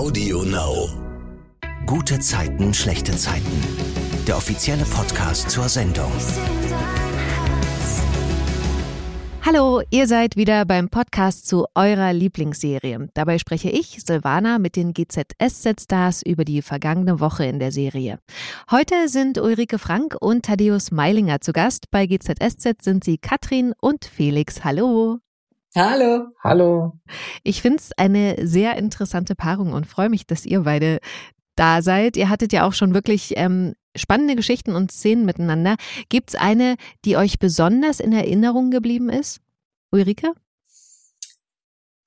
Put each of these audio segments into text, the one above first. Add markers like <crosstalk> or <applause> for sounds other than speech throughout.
Audio Now. Gute Zeiten, schlechte Zeiten. Der offizielle Podcast zur Sendung. Hallo, ihr seid wieder beim Podcast zu eurer Lieblingsserie. Dabei spreche ich, Silvana, mit den GZSZ-Stars über die vergangene Woche in der Serie. Heute sind Ulrike Frank und Thaddeus Meilinger zu Gast. Bei GZSZ sind sie Katrin und Felix. Hallo. Hallo. Hallo. Ich finde es eine sehr interessante Paarung und freue mich, dass ihr beide da seid. Ihr hattet ja auch schon wirklich ähm, spannende Geschichten und Szenen miteinander. Gibt es eine, die euch besonders in Erinnerung geblieben ist? Ulrike?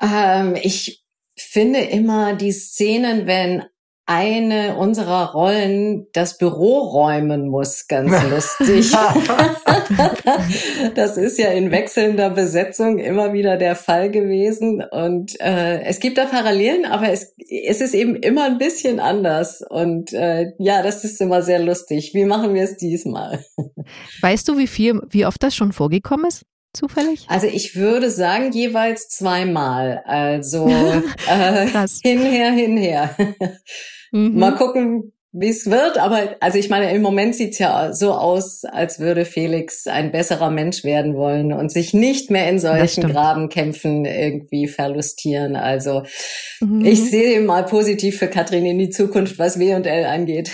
Ähm, ich finde immer die Szenen, wenn eine unserer Rollen das Büro räumen muss, ganz <laughs> lustig. <laughs> das ist ja in wechselnder Besetzung immer wieder der Fall gewesen. Und äh, es gibt da Parallelen, aber es, es ist eben immer ein bisschen anders. Und äh, ja, das ist immer sehr lustig. Wie machen wir es diesmal? Weißt du, wie viel, wie oft das schon vorgekommen ist? Zufällig? Also ich würde sagen jeweils zweimal. Also <laughs> äh, hinher, hinher. mhm. Mal gucken, wie es wird. Aber also ich meine, im Moment sieht's ja so aus, als würde Felix ein besserer Mensch werden wollen und sich nicht mehr in solchen Grabenkämpfen irgendwie verlustieren. Also mhm. ich sehe mal positiv für Katrin in die Zukunft, was W und L angeht.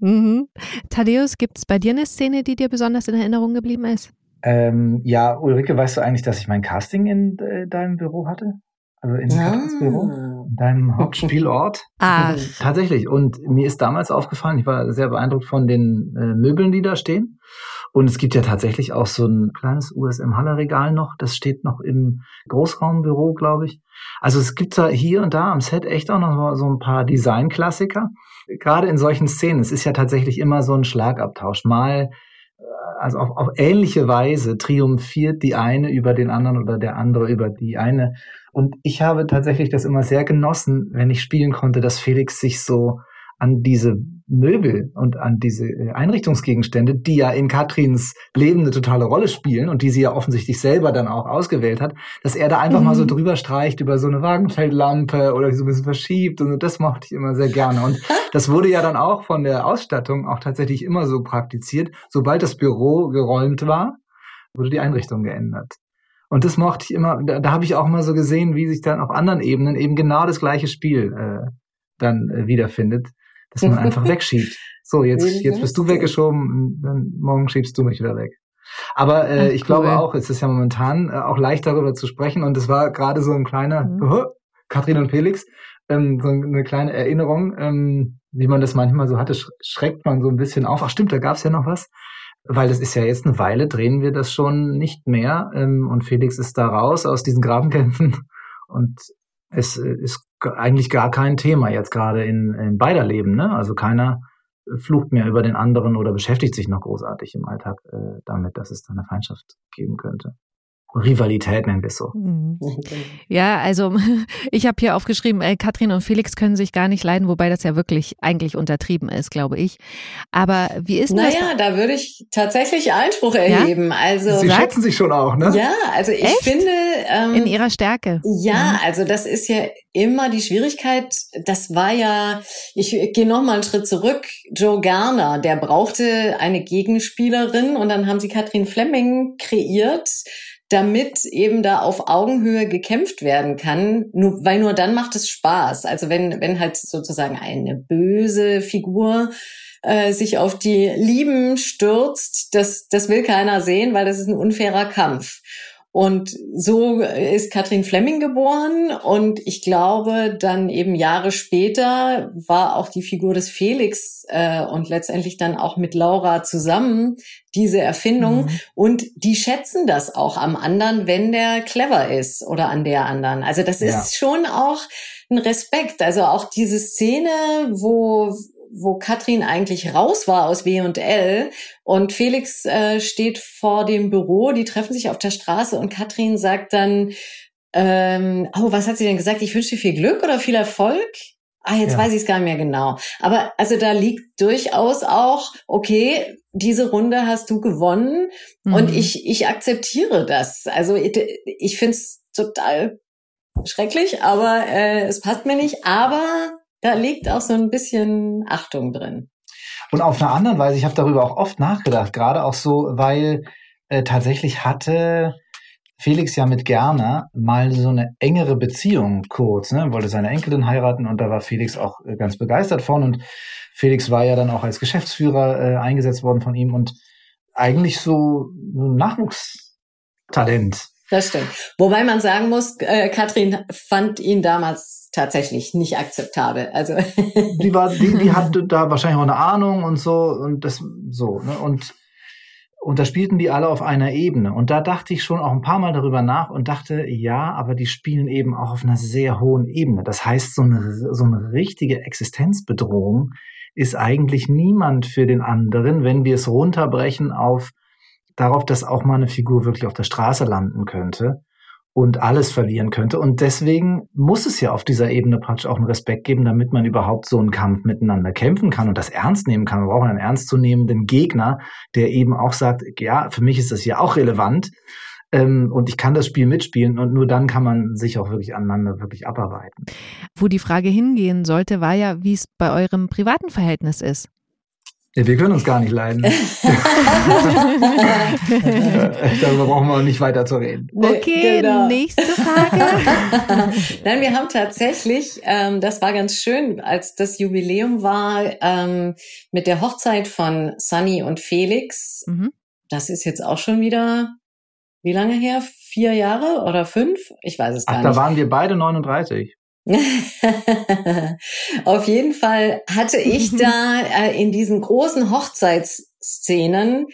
Mhm. Thaddeus, gibt es bei dir eine Szene, die dir besonders in Erinnerung geblieben ist? Ähm, ja, Ulrike, weißt du eigentlich, dass ich mein Casting in äh, deinem Büro hatte? Also in ah. Büro, in deinem Hauptspielort. ah. Tatsächlich. Und mir ist damals aufgefallen, ich war sehr beeindruckt von den äh, Möbeln, die da stehen. Und es gibt ja tatsächlich auch so ein kleines USM-Haller-Regal noch. Das steht noch im Großraumbüro, glaube ich. Also es gibt da hier und da am Set echt auch noch so ein paar Design-Klassiker. Gerade in solchen Szenen. Es ist ja tatsächlich immer so ein Schlagabtausch. Mal also auf, auf ähnliche Weise triumphiert die eine über den anderen oder der andere über die eine. Und ich habe tatsächlich das immer sehr genossen, wenn ich spielen konnte, dass Felix sich so an diese Möbel und an diese äh, Einrichtungsgegenstände, die ja in Katrins Leben eine totale Rolle spielen und die sie ja offensichtlich selber dann auch ausgewählt hat, dass er da einfach mhm. mal so mhm. drüber streicht über so eine Wagenfeldlampe oder so ein bisschen verschiebt und das mochte ich immer sehr gerne. Und <laughs> das wurde ja dann auch von der Ausstattung auch tatsächlich immer so praktiziert. Sobald das Büro geräumt war, wurde die Einrichtung geändert. Und das mochte ich immer, da, da habe ich auch mal so gesehen, wie sich dann auf anderen Ebenen eben genau das gleiche Spiel äh, dann äh, wiederfindet dass man einfach <laughs> wegschiebt. So, jetzt, jetzt bist du weggeschoben, dann morgen schiebst du mich wieder weg. Aber äh, ich glaube auch, es ist ja momentan äh, auch leicht darüber zu sprechen und es war gerade so ein kleiner, mhm. uh, Katrin und Felix, ähm, so eine kleine Erinnerung, ähm, wie man das manchmal so hatte, schreckt man so ein bisschen auf. Ach stimmt, da gab's ja noch was. Weil das ist ja jetzt eine Weile, drehen wir das schon nicht mehr. Ähm, und Felix ist da raus aus diesen Grabenkämpfen. Und es äh, ist eigentlich gar kein Thema jetzt gerade in, in beider Leben. Ne? Also keiner flucht mehr über den anderen oder beschäftigt sich noch großartig im Alltag äh, damit, dass es da eine Feindschaft geben könnte. Rivalität nennen wir es so. Mhm. Ja, also <laughs> ich habe hier aufgeschrieben, äh, Katrin und Felix können sich gar nicht leiden, wobei das ja wirklich eigentlich untertrieben ist, glaube ich. Aber wie ist naja, das? Naja, da würde ich tatsächlich Einspruch erheben. Ja? Also Sie schätzen sich schon auch, ne? Ja, also ich Echt? finde ähm, in ihrer Stärke. Ja, mhm. also das ist ja immer die Schwierigkeit. Das war ja, ich gehe noch mal einen Schritt zurück. Joe Garner, der brauchte eine Gegenspielerin und dann haben sie Katrin Fleming kreiert damit eben da auf Augenhöhe gekämpft werden kann, nur, weil nur dann macht es Spaß. Also wenn, wenn halt sozusagen eine böse Figur äh, sich auf die Lieben stürzt, das, das will keiner sehen, weil das ist ein unfairer Kampf. Und so ist Katrin Fleming geboren und ich glaube, dann eben Jahre später war auch die Figur des Felix äh, und letztendlich dann auch mit Laura zusammen diese Erfindung mhm. und die schätzen das auch am anderen, wenn der clever ist oder an der anderen. Also das ja. ist schon auch ein Respekt. Also auch diese Szene, wo wo Katrin eigentlich raus war aus W&L und Felix äh, steht vor dem Büro, die treffen sich auf der Straße und Katrin sagt dann, ähm, oh, was hat sie denn gesagt? Ich wünsche dir viel Glück oder viel Erfolg? Ah, jetzt ja. weiß ich es gar nicht mehr genau. Aber also da liegt durchaus auch, okay, diese Runde hast du gewonnen mhm. und ich, ich akzeptiere das. Also ich, ich finde es total schrecklich, aber äh, es passt mir nicht. Aber da liegt auch so ein bisschen Achtung drin. Und auf einer anderen Weise, ich habe darüber auch oft nachgedacht, gerade auch so, weil äh, tatsächlich hatte Felix ja mit Gerner mal so eine engere Beziehung kurz, ne? wollte seine Enkelin heiraten und da war Felix auch äh, ganz begeistert von und Felix war ja dann auch als Geschäftsführer äh, eingesetzt worden von ihm und eigentlich so ein Nachwuchstalent. Das stimmt. Wobei man sagen muss, äh, Katrin fand ihn damals tatsächlich nicht akzeptabel. Also <laughs> die war, die, die hatte da wahrscheinlich auch eine Ahnung und so und das so ne? und und da spielten die alle auf einer Ebene. Und da dachte ich schon auch ein paar Mal darüber nach und dachte, ja, aber die spielen eben auch auf einer sehr hohen Ebene. Das heißt, so eine, so eine richtige Existenzbedrohung ist eigentlich niemand für den anderen, wenn wir es runterbrechen auf darauf, dass auch mal eine Figur wirklich auf der Straße landen könnte und alles verlieren könnte. Und deswegen muss es ja auf dieser Ebene praktisch auch einen Respekt geben, damit man überhaupt so einen Kampf miteinander kämpfen kann und das ernst nehmen kann. Wir brauchen einen ernstzunehmenden Gegner, der eben auch sagt, ja, für mich ist das hier auch relevant ähm, und ich kann das Spiel mitspielen und nur dann kann man sich auch wirklich aneinander wirklich abarbeiten. Wo die Frage hingehen sollte, war ja, wie es bei eurem privaten Verhältnis ist. Ja, wir können uns gar nicht leiden. <laughs> Darüber brauchen wir nicht weiter zu reden. Okay, genau. nächste Frage. <laughs> Nein, wir haben tatsächlich, ähm, das war ganz schön, als das Jubiläum war ähm, mit der Hochzeit von Sunny und Felix. Mhm. Das ist jetzt auch schon wieder, wie lange her? Vier Jahre oder fünf? Ich weiß es gar Ach, nicht. Da waren wir beide 39. <laughs> Auf jeden Fall hatte ich <laughs> da äh, in diesen großen Hochzeitsszenen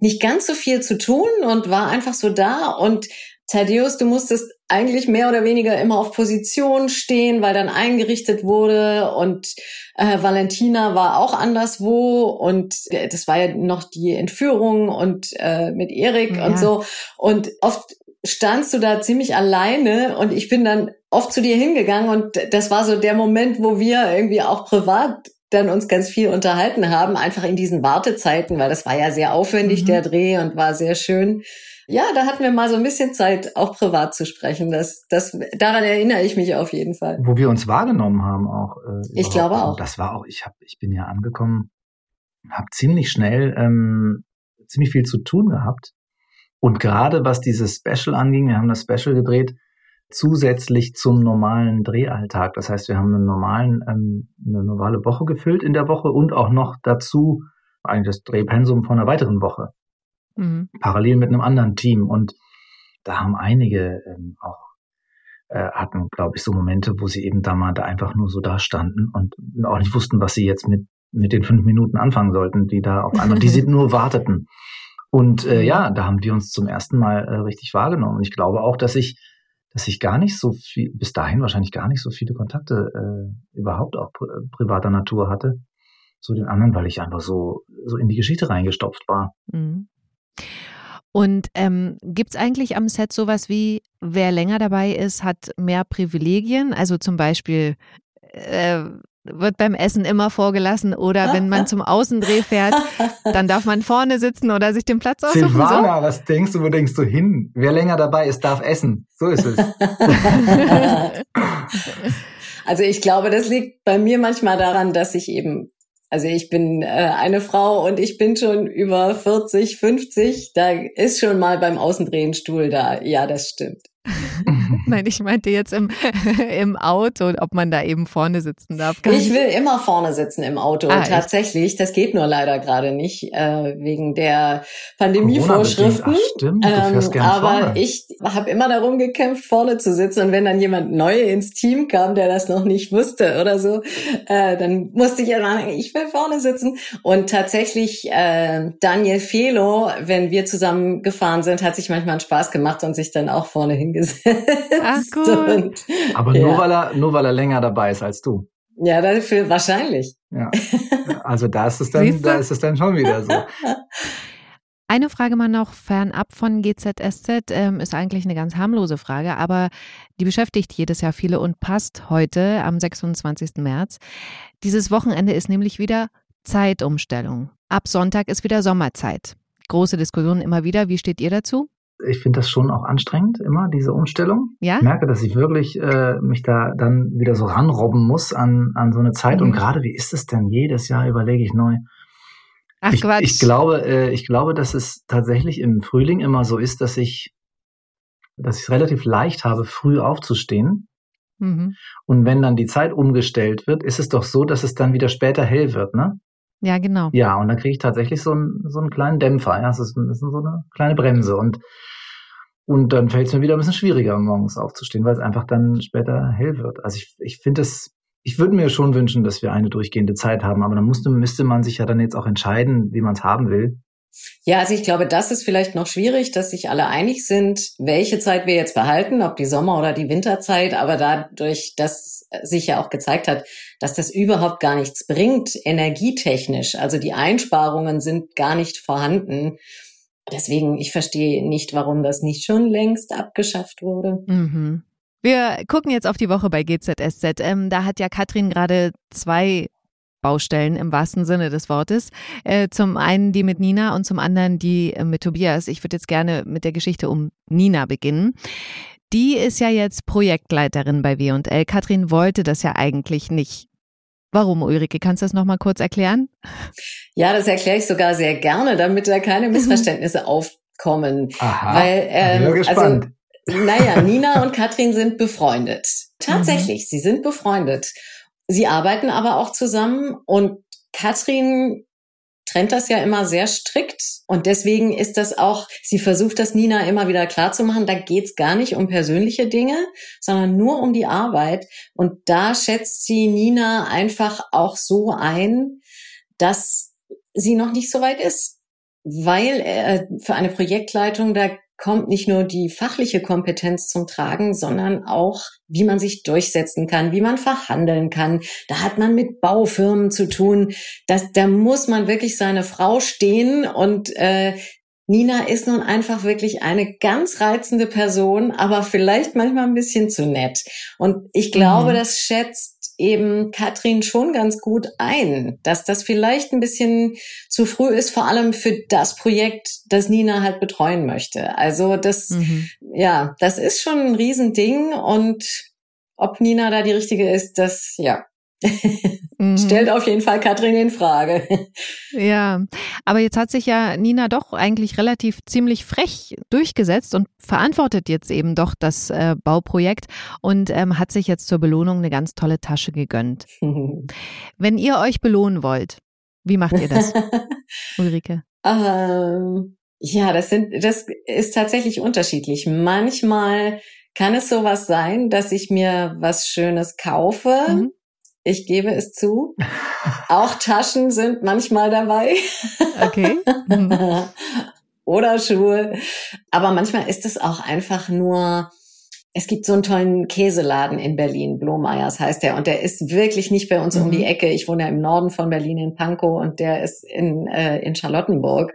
nicht ganz so viel zu tun und war einfach so da. Und Thaddeus, du musstest eigentlich mehr oder weniger immer auf Position stehen, weil dann eingerichtet wurde. Und äh, Valentina war auch anderswo. Und äh, das war ja noch die Entführung und äh, mit Erik ja. und so. Und oft standst du da ziemlich alleine und ich bin dann oft zu dir hingegangen und das war so der Moment, wo wir irgendwie auch privat dann uns ganz viel unterhalten haben, einfach in diesen Wartezeiten, weil das war ja sehr aufwendig, mhm. der Dreh und war sehr schön. Ja, da hatten wir mal so ein bisschen Zeit, auch privat zu sprechen. Das, das, daran erinnere ich mich auf jeden Fall. Wo wir uns wahrgenommen haben auch. Äh, ich glaube auch. Das war auch, ich hab, ich bin ja angekommen, habe ziemlich schnell ähm, ziemlich viel zu tun gehabt. Und gerade was dieses Special anging, wir haben das Special gedreht, zusätzlich zum normalen Drehalltag. Das heißt, wir haben einen normalen, ähm, eine normale Woche gefüllt in der Woche und auch noch dazu eigentlich das Drehpensum von einer weiteren Woche. Mhm. Parallel mit einem anderen Team. Und da haben einige ähm, auch äh, hatten, glaube ich, so Momente, wo sie eben da mal da einfach nur so da standen und auch nicht wussten, was sie jetzt mit, mit den fünf Minuten anfangen sollten, die da auf einmal, die sie <laughs> nur warteten. Und äh, ja, da haben wir uns zum ersten Mal äh, richtig wahrgenommen. Und ich glaube auch, dass ich dass ich gar nicht so viel, bis dahin wahrscheinlich gar nicht so viele Kontakte äh, überhaupt auch pri privater Natur hatte zu den anderen, weil ich einfach so, so in die Geschichte reingestopft war. Mhm. Und ähm, gibt es eigentlich am Set sowas wie, wer länger dabei ist, hat mehr Privilegien? Also zum Beispiel, äh, wird beim Essen immer vorgelassen oder wenn man zum Außendreh fährt, <laughs> dann darf man vorne sitzen oder sich den Platz aussuchen. Silvana, so? was denkst du, wo denkst du hin? Wer länger dabei ist, darf essen. So ist es. <laughs> also ich glaube, das liegt bei mir manchmal daran, dass ich eben also ich bin äh, eine Frau und ich bin schon über 40, 50. Da ist schon mal beim Außendrehen Stuhl da. Ja, das stimmt. <laughs> Nein, ich meinte jetzt im, <laughs> im Auto, ob man da eben vorne sitzen darf. Ich will immer vorne sitzen im Auto. Ah, Tatsächlich, echt? das geht nur leider gerade nicht äh, wegen der Pandemievorschriften. stimmt, du fährst ähm, aber vorne. ich habe immer darum gekämpft, vorne zu sitzen. Und wenn dann jemand neu ins Team kam, der das noch nicht wusste oder so, äh, dann musste ich ja sagen, ich will vorne sitzen. Und tatsächlich, äh, Daniel Felo, wenn wir zusammen gefahren sind, hat sich manchmal einen Spaß gemacht und sich dann auch vorne hingesetzt. Ach cool. Aber nur, ja. weil er, nur weil er länger dabei ist als du. Ja, dafür wahrscheinlich. Ja. <laughs> Also da ist es dann, da ist es dann schon wieder so. <laughs> Eine Frage mal noch fernab von GZSZ, ähm, ist eigentlich eine ganz harmlose Frage, aber die beschäftigt jedes Jahr viele und passt heute am 26. März. Dieses Wochenende ist nämlich wieder Zeitumstellung. Ab Sonntag ist wieder Sommerzeit. Große Diskussion immer wieder. Wie steht ihr dazu? Ich finde das schon auch anstrengend, immer, diese Umstellung. Ja? Ich merke, dass ich wirklich äh, mich da dann wieder so ranrobben muss an, an so eine Zeit. Mhm. Und gerade, wie ist es denn? Jedes Jahr überlege ich neu. Ach ich, Quatsch. Ich glaube, äh, ich glaube, dass es tatsächlich im Frühling immer so ist, dass ich, dass ich es relativ leicht habe, früh aufzustehen. Mhm. Und wenn dann die Zeit umgestellt wird, ist es doch so, dass es dann wieder später hell wird, ne? Ja, genau. Ja, und dann kriege ich tatsächlich so einen, so einen kleinen Dämpfer. Ja, es ist, ist so eine kleine Bremse. Und, und dann fällt es mir wieder ein bisschen schwieriger, morgens aufzustehen, weil es einfach dann später hell wird. Also ich, ich finde es, ich würde mir schon wünschen, dass wir eine durchgehende Zeit haben, aber dann musste, müsste man sich ja dann jetzt auch entscheiden, wie man es haben will. Ja, also ich glaube, das ist vielleicht noch schwierig, dass sich alle einig sind, welche Zeit wir jetzt behalten, ob die Sommer- oder die Winterzeit. Aber dadurch, dass sich ja auch gezeigt hat, dass das überhaupt gar nichts bringt, energietechnisch, also die Einsparungen sind gar nicht vorhanden. Deswegen, ich verstehe nicht, warum das nicht schon längst abgeschafft wurde. Mhm. Wir gucken jetzt auf die Woche bei GZSZ. Ähm, da hat ja Katrin gerade zwei Baustellen im wahrsten Sinne des Wortes. Äh, zum einen die mit Nina und zum anderen die äh, mit Tobias. Ich würde jetzt gerne mit der Geschichte um Nina beginnen. Die ist ja jetzt Projektleiterin bei W&L. Katrin wollte das ja eigentlich nicht. Warum, Ulrike? Kannst du das nochmal kurz erklären? Ja, das erkläre ich sogar sehr gerne, damit da keine Missverständnisse aufkommen. Aha, Weil, ähm, gespannt. Also, naja, Nina und Katrin sind befreundet. <laughs> Tatsächlich, mhm. sie sind befreundet. Sie arbeiten aber auch zusammen und Katrin trennt das ja immer sehr strikt und deswegen ist das auch, sie versucht das Nina immer wieder klarzumachen, da geht's gar nicht um persönliche Dinge, sondern nur um die Arbeit und da schätzt sie Nina einfach auch so ein, dass sie noch nicht so weit ist, weil äh, für eine Projektleitung da kommt nicht nur die fachliche Kompetenz zum Tragen, sondern auch, wie man sich durchsetzen kann, wie man verhandeln kann. Da hat man mit Baufirmen zu tun. Das, da muss man wirklich seine Frau stehen und äh, Nina ist nun einfach wirklich eine ganz reizende Person, aber vielleicht manchmal ein bisschen zu nett. Und ich glaube, mhm. das schätzt eben Katrin schon ganz gut ein, dass das vielleicht ein bisschen zu früh ist, vor allem für das Projekt, das Nina halt betreuen möchte. Also das, mhm. ja, das ist schon ein Riesending und ob Nina da die richtige ist, das, ja, mhm. Stellt auf jeden Fall Katrin in Frage. Ja, aber jetzt hat sich ja Nina doch eigentlich relativ ziemlich frech durchgesetzt und verantwortet jetzt eben doch das äh, Bauprojekt und ähm, hat sich jetzt zur Belohnung eine ganz tolle Tasche gegönnt. <laughs> Wenn ihr euch belohnen wollt, wie macht ihr das, <laughs> Ulrike? Ähm, ja, das sind, das ist tatsächlich unterschiedlich. Manchmal kann es sowas sein, dass ich mir was Schönes kaufe. Mhm ich gebe es zu. Auch Taschen sind manchmal dabei. Okay. <laughs> Oder Schuhe. Aber manchmal ist es auch einfach nur, es gibt so einen tollen Käseladen in Berlin, Blohmeyers heißt der, und der ist wirklich nicht bei uns mhm. um die mhm. Ecke. Ich wohne ja im Norden von Berlin in Pankow und der ist in, äh, in Charlottenburg.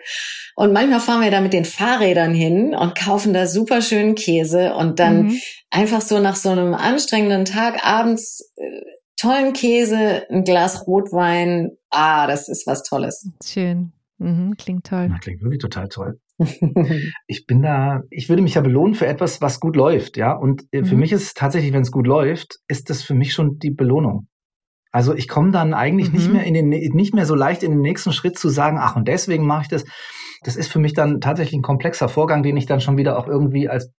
Und manchmal fahren wir da mit den Fahrrädern hin und kaufen da super schönen Käse und dann mhm. einfach so nach so einem anstrengenden Tag abends äh, tollen Käse, ein Glas Rotwein. Ah, das ist was Tolles. Schön. Mhm, klingt toll. Ja, klingt wirklich total toll. <laughs> ich bin da, ich würde mich ja belohnen für etwas, was gut läuft, ja. Und äh, für mhm. mich ist es tatsächlich, wenn es gut läuft, ist das für mich schon die Belohnung. Also ich komme dann eigentlich mhm. nicht mehr in den, nicht mehr so leicht in den nächsten Schritt zu sagen, ach und deswegen mache ich das das ist für mich dann tatsächlich ein komplexer Vorgang, den ich dann schon wieder auch irgendwie als,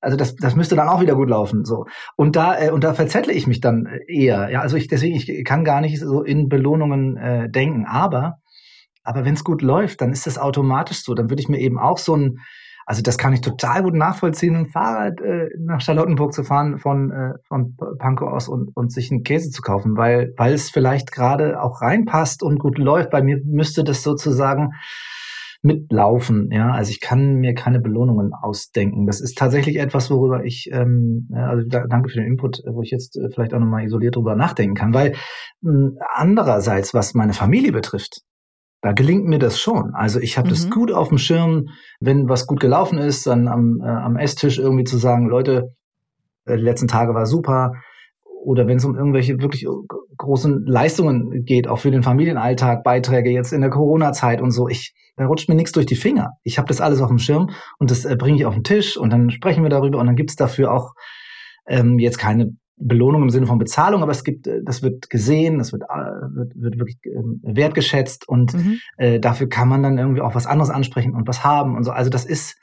also das, das müsste dann auch wieder gut laufen, so. Und da, äh, und da verzettle ich mich dann eher, ja, also ich, deswegen, ich kann gar nicht so in Belohnungen äh, denken, aber, aber wenn es gut läuft, dann ist das automatisch so, dann würde ich mir eben auch so ein, also das kann ich total gut nachvollziehen, ein Fahrrad äh, nach Charlottenburg zu fahren von, äh, von Pankow aus und, und sich einen Käse zu kaufen, weil, weil es vielleicht gerade auch reinpasst und gut läuft. Bei mir müsste das sozusagen mitlaufen. Ja, also ich kann mir keine Belohnungen ausdenken. Das ist tatsächlich etwas, worüber ich, ähm, also da, danke für den Input, wo ich jetzt äh, vielleicht auch nochmal isoliert drüber nachdenken kann, weil äh, andererseits, was meine Familie betrifft, da gelingt mir das schon. Also ich habe mhm. das gut auf dem Schirm, wenn was gut gelaufen ist, dann am, äh, am Esstisch irgendwie zu sagen, Leute, äh, die letzten Tage war super. Oder wenn es um irgendwelche wirklich großen Leistungen geht, auch für den Familienalltag, Beiträge jetzt in der Corona-Zeit und so. Ich, da rutscht mir nichts durch die Finger. Ich habe das alles auf dem Schirm und das äh, bringe ich auf den Tisch und dann sprechen wir darüber und dann gibt es dafür auch ähm, jetzt keine Belohnung im Sinne von Bezahlung, aber es gibt, äh, das wird gesehen, das wird, äh, wird, wird wirklich ähm, wertgeschätzt und mhm. äh, dafür kann man dann irgendwie auch was anderes ansprechen und was haben und so. Also das ist,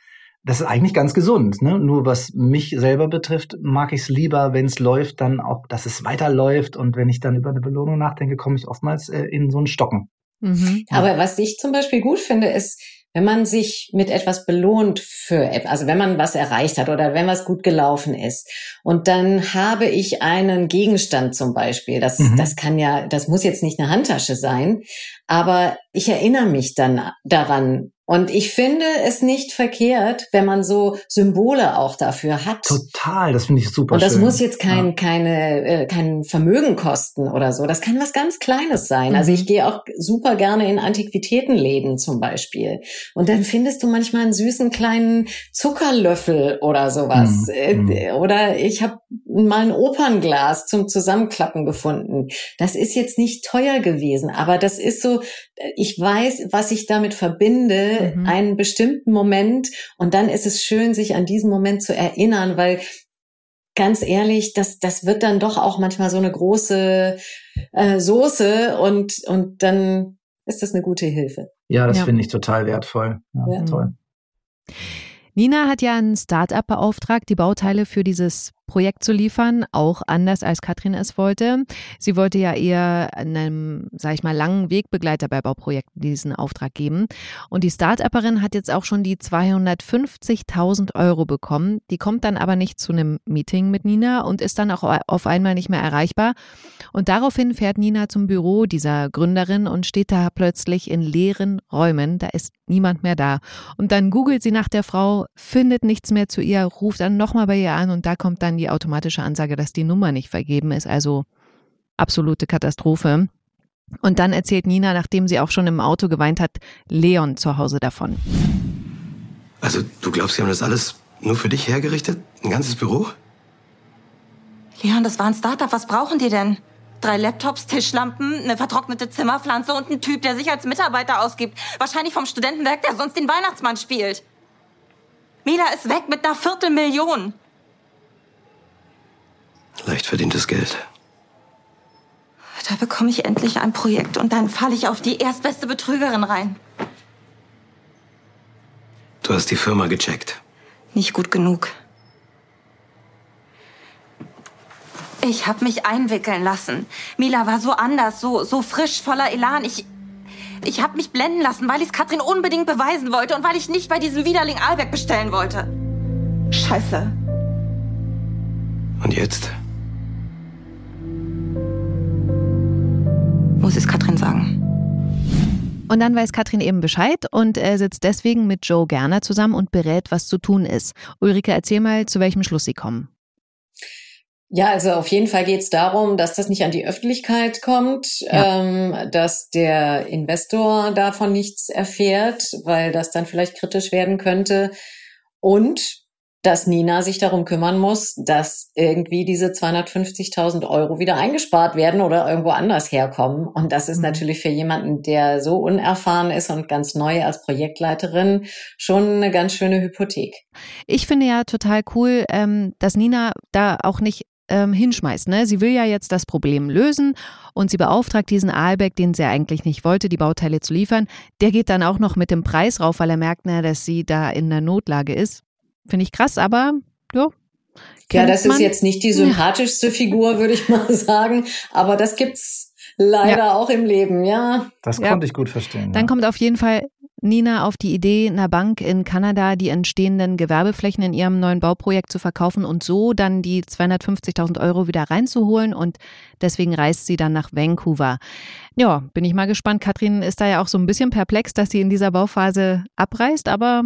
das ist eigentlich ganz gesund. Ne? Nur was mich selber betrifft, mag ich es lieber, wenn es läuft, dann auch, dass es weiterläuft. Und wenn ich dann über eine Belohnung nachdenke, komme ich oftmals äh, in so einen Stocken. Mhm. Aber was ich zum Beispiel gut finde, ist, wenn man sich mit etwas belohnt für, also wenn man was erreicht hat oder wenn was gut gelaufen ist und dann habe ich einen Gegenstand zum Beispiel, das, mhm. das kann ja, das muss jetzt nicht eine Handtasche sein, aber ich erinnere mich dann daran, und ich finde es nicht verkehrt, wenn man so Symbole auch dafür hat. Total, das finde ich super. Und das schön. muss jetzt kein, ja. keine, äh, kein Vermögen kosten oder so. Das kann was ganz Kleines sein. Mhm. Also ich gehe auch super gerne in Antiquitätenläden zum Beispiel. Und dann findest du manchmal einen süßen kleinen Zuckerlöffel oder sowas. Mhm. Äh, mhm. Oder ich habe mal ein Opernglas zum Zusammenklappen gefunden. Das ist jetzt nicht teuer gewesen, aber das ist so, ich weiß, was ich damit verbinde, mhm. einen bestimmten Moment und dann ist es schön, sich an diesen Moment zu erinnern, weil ganz ehrlich, das, das wird dann doch auch manchmal so eine große äh, Soße und, und dann ist das eine gute Hilfe. Ja, das ja. finde ich total wertvoll. Ja, ja. Toll. Nina hat ja ein Start-up beauftragt, die Bauteile für dieses Projekt zu liefern, auch anders als Katrin es wollte. Sie wollte ja eher einem, sag ich mal, langen Wegbegleiter bei Bauprojekten diesen Auftrag geben. Und die Start-Upperin hat jetzt auch schon die 250.000 Euro bekommen. Die kommt dann aber nicht zu einem Meeting mit Nina und ist dann auch auf einmal nicht mehr erreichbar. Und daraufhin fährt Nina zum Büro dieser Gründerin und steht da plötzlich in leeren Räumen. Da ist niemand mehr da. Und dann googelt sie nach der Frau, findet nichts mehr zu ihr, ruft dann nochmal bei ihr an und da kommt dann dann die automatische Ansage, dass die Nummer nicht vergeben ist. Also absolute Katastrophe. Und dann erzählt Nina, nachdem sie auch schon im Auto geweint hat, Leon zu Hause davon. Also du glaubst, sie haben das alles nur für dich hergerichtet? Ein ganzes Büro? Leon, das war ein Startup. Was brauchen die denn? Drei Laptops, Tischlampen, eine vertrocknete Zimmerpflanze und ein Typ, der sich als Mitarbeiter ausgibt. Wahrscheinlich vom Studentenwerk, der sonst den Weihnachtsmann spielt. Mila ist weg mit einer Viertelmillion. Leicht verdientes Geld. Da bekomme ich endlich ein Projekt und dann falle ich auf die erstbeste Betrügerin rein. Du hast die Firma gecheckt. Nicht gut genug. Ich habe mich einwickeln lassen. Mila war so anders, so, so frisch, voller Elan. Ich, ich habe mich blenden lassen, weil ich es Katrin unbedingt beweisen wollte und weil ich nicht bei diesem Widerling Albeck bestellen wollte. Scheiße. Und jetzt? Muss es Katrin sagen. Und dann weiß Katrin eben Bescheid und äh, sitzt deswegen mit Joe Gerner zusammen und berät, was zu tun ist. Ulrike, erzähl mal, zu welchem Schluss sie kommen. Ja, also auf jeden Fall geht es darum, dass das nicht an die Öffentlichkeit kommt, ja. ähm, dass der Investor davon nichts erfährt, weil das dann vielleicht kritisch werden könnte. Und dass Nina sich darum kümmern muss, dass irgendwie diese 250.000 Euro wieder eingespart werden oder irgendwo anders herkommen. Und das ist mhm. natürlich für jemanden, der so unerfahren ist und ganz neu als Projektleiterin, schon eine ganz schöne Hypothek. Ich finde ja total cool, ähm, dass Nina da auch nicht ähm, hinschmeißt. Ne? Sie will ja jetzt das Problem lösen und sie beauftragt diesen Aalbeck, den sie eigentlich nicht wollte, die Bauteile zu liefern. Der geht dann auch noch mit dem Preis rauf, weil er merkt, na, dass sie da in der Notlage ist. Finde ich krass, aber ja. Ja, das man. ist jetzt nicht die sympathischste ja. Figur, würde ich <laughs> mal sagen, aber das gibt's leider ja. auch im Leben, ja. Das ja. konnte ich gut verstehen. Dann kommt auf jeden Fall Nina auf die Idee, einer Bank in Kanada die entstehenden Gewerbeflächen in ihrem neuen Bauprojekt zu verkaufen und so dann die 250.000 Euro wieder reinzuholen und deswegen reist sie dann nach Vancouver. Ja, bin ich mal gespannt. Katrin ist da ja auch so ein bisschen perplex, dass sie in dieser Bauphase abreist, aber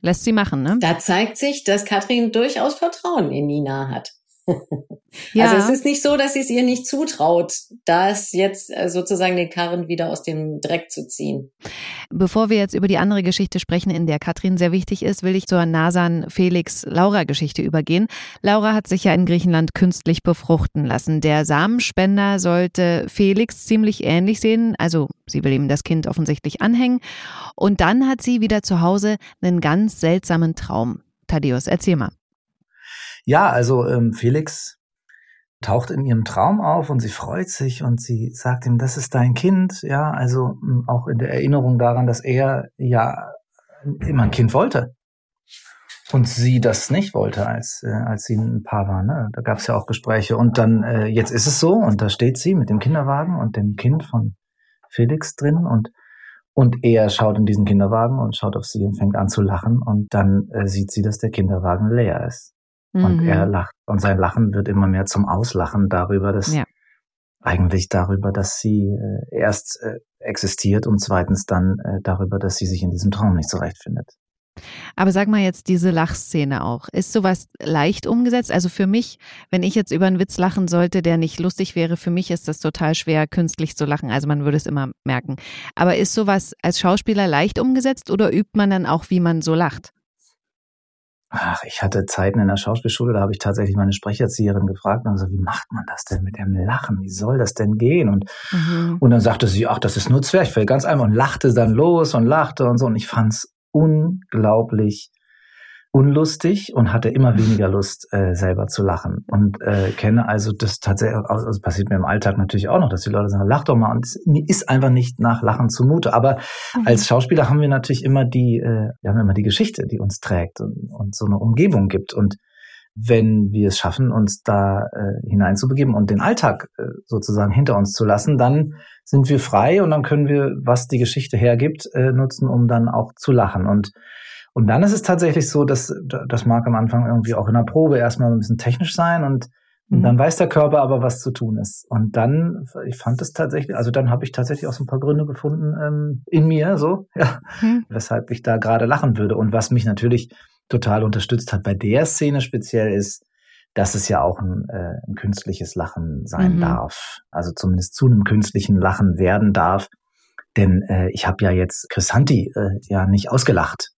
Lässt sie machen, ne? Da zeigt sich, dass Katrin durchaus Vertrauen in Nina hat. Ja. <laughs> Also es ist nicht so, dass sie es ihr nicht zutraut, das jetzt äh, sozusagen den Karren wieder aus dem Dreck zu ziehen. Bevor wir jetzt über die andere Geschichte sprechen, in der Katrin sehr wichtig ist, will ich zur Nasan Felix Laura Geschichte übergehen. Laura hat sich ja in Griechenland künstlich befruchten lassen. Der Samenspender sollte Felix ziemlich ähnlich sehen, also sie will ihm das Kind offensichtlich anhängen. Und dann hat sie wieder zu Hause einen ganz seltsamen Traum. Thaddeus, erzähl mal. Ja, also ähm, Felix taucht in ihrem Traum auf und sie freut sich und sie sagt ihm, das ist dein Kind, ja, also hm, auch in der Erinnerung daran, dass er ja immer ein Kind wollte und sie das nicht wollte, als äh, als sie ein Paar war. Ne? Da gab es ja auch Gespräche und dann äh, jetzt ist es so und da steht sie mit dem Kinderwagen und dem Kind von Felix drin und und er schaut in diesen Kinderwagen und schaut auf sie und fängt an zu lachen und dann äh, sieht sie, dass der Kinderwagen leer ist. Und mhm. er lacht. Und sein Lachen wird immer mehr zum Auslachen darüber, dass ja. eigentlich darüber, dass sie äh, erst äh, existiert und zweitens dann äh, darüber, dass sie sich in diesem Traum nicht zurechtfindet. Aber sag mal jetzt diese Lachszene auch. Ist sowas leicht umgesetzt? Also für mich, wenn ich jetzt über einen Witz lachen sollte, der nicht lustig wäre, für mich ist das total schwer, künstlich zu lachen. Also man würde es immer merken. Aber ist sowas als Schauspieler leicht umgesetzt oder übt man dann auch, wie man so lacht? Ach, ich hatte Zeiten in der Schauspielschule, da habe ich tatsächlich meine Sprecherzieherin gefragt und so, wie macht man das denn mit dem Lachen? Wie soll das denn gehen? Und, mhm. und dann sagte sie, ach, das ist nur Zwerchfell, ganz einfach und lachte dann los und lachte und so. Und ich fand's unglaublich unlustig und hatte immer weniger Lust, äh, selber zu lachen. Und äh, kenne also das tatsächlich, also passiert mir im Alltag natürlich auch noch, dass die Leute sagen, lach doch mal. Und es, mir ist einfach nicht nach Lachen zumute. Aber mhm. als Schauspieler haben wir natürlich immer die, äh, wir haben immer die Geschichte, die uns trägt und, und so eine Umgebung gibt. Und wenn wir es schaffen, uns da äh, hineinzubegeben und den Alltag äh, sozusagen hinter uns zu lassen, dann sind wir frei und dann können wir, was die Geschichte hergibt, äh, nutzen, um dann auch zu lachen. Und und dann ist es tatsächlich so, dass das mag am Anfang irgendwie auch in der Probe erstmal ein bisschen technisch sein und, mhm. dann weiß der Körper aber, was zu tun ist. Und dann, ich fand es tatsächlich, also dann habe ich tatsächlich auch so ein paar Gründe gefunden ähm, in mir, so, <laughs> ja, mhm. weshalb ich da gerade lachen würde. Und was mich natürlich total unterstützt hat bei der Szene speziell ist, dass es ja auch ein, äh, ein künstliches Lachen sein mhm. darf. Also zumindest zu einem künstlichen Lachen werden darf. Denn äh, ich habe ja jetzt Chris Hunty äh, ja nicht ausgelacht.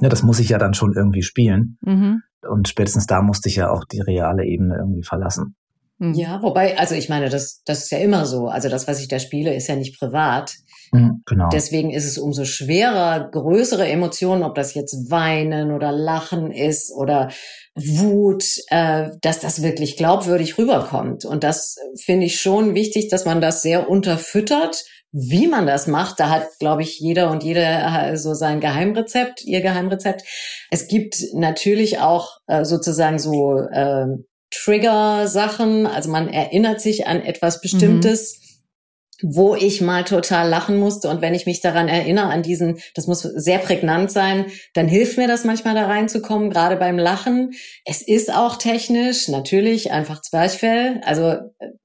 Ja, das muss ich ja dann schon irgendwie spielen. Mhm. Und spätestens da musste ich ja auch die reale Ebene irgendwie verlassen. Mhm. Ja, wobei, also ich meine, das, das ist ja immer so. Also das, was ich da spiele, ist ja nicht privat. Mhm, genau. Deswegen ist es umso schwerer, größere Emotionen, ob das jetzt Weinen oder Lachen ist oder Wut, äh, dass das wirklich glaubwürdig rüberkommt. Und das finde ich schon wichtig, dass man das sehr unterfüttert wie man das macht, da hat, glaube ich, jeder und jede äh, so sein Geheimrezept, ihr Geheimrezept. Es gibt natürlich auch äh, sozusagen so äh, Trigger-Sachen, also man erinnert sich an etwas Bestimmtes. Mhm wo ich mal total lachen musste. Und wenn ich mich daran erinnere, an diesen, das muss sehr prägnant sein, dann hilft mir das manchmal da reinzukommen, gerade beim Lachen. Es ist auch technisch, natürlich, einfach Zwerchfell. Also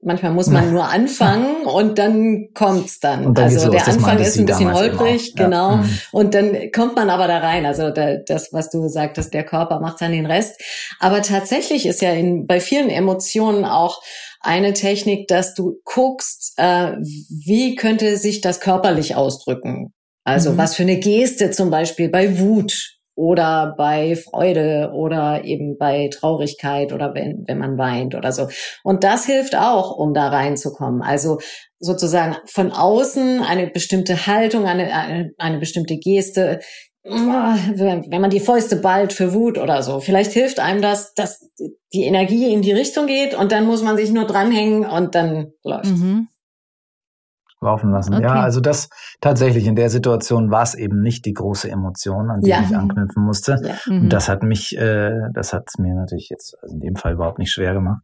manchmal muss man <laughs> nur anfangen und dann kommt's dann. dann also der Anfang ist ein bisschen holprig, genau. Ja. Mhm. Und dann kommt man aber da rein. Also das, was du sagtest, der Körper macht dann den Rest. Aber tatsächlich ist ja in, bei vielen Emotionen auch eine Technik, dass du guckst, äh, wie könnte sich das körperlich ausdrücken. Also mhm. was für eine Geste zum Beispiel bei Wut oder bei Freude oder eben bei Traurigkeit oder wenn, wenn man weint oder so. Und das hilft auch, um da reinzukommen. Also sozusagen von außen eine bestimmte Haltung, eine, eine, eine bestimmte Geste wenn man die Fäuste ballt für Wut oder so. Vielleicht hilft einem das, dass die Energie in die Richtung geht und dann muss man sich nur dranhängen und dann läuft. Mhm. Laufen lassen. Okay. Ja, also das tatsächlich in der Situation war es eben nicht die große Emotion, an die ja. ich anknüpfen musste. Ja. Mhm. Und das hat mich, äh, das hat mir natürlich jetzt also in dem Fall überhaupt nicht schwer gemacht.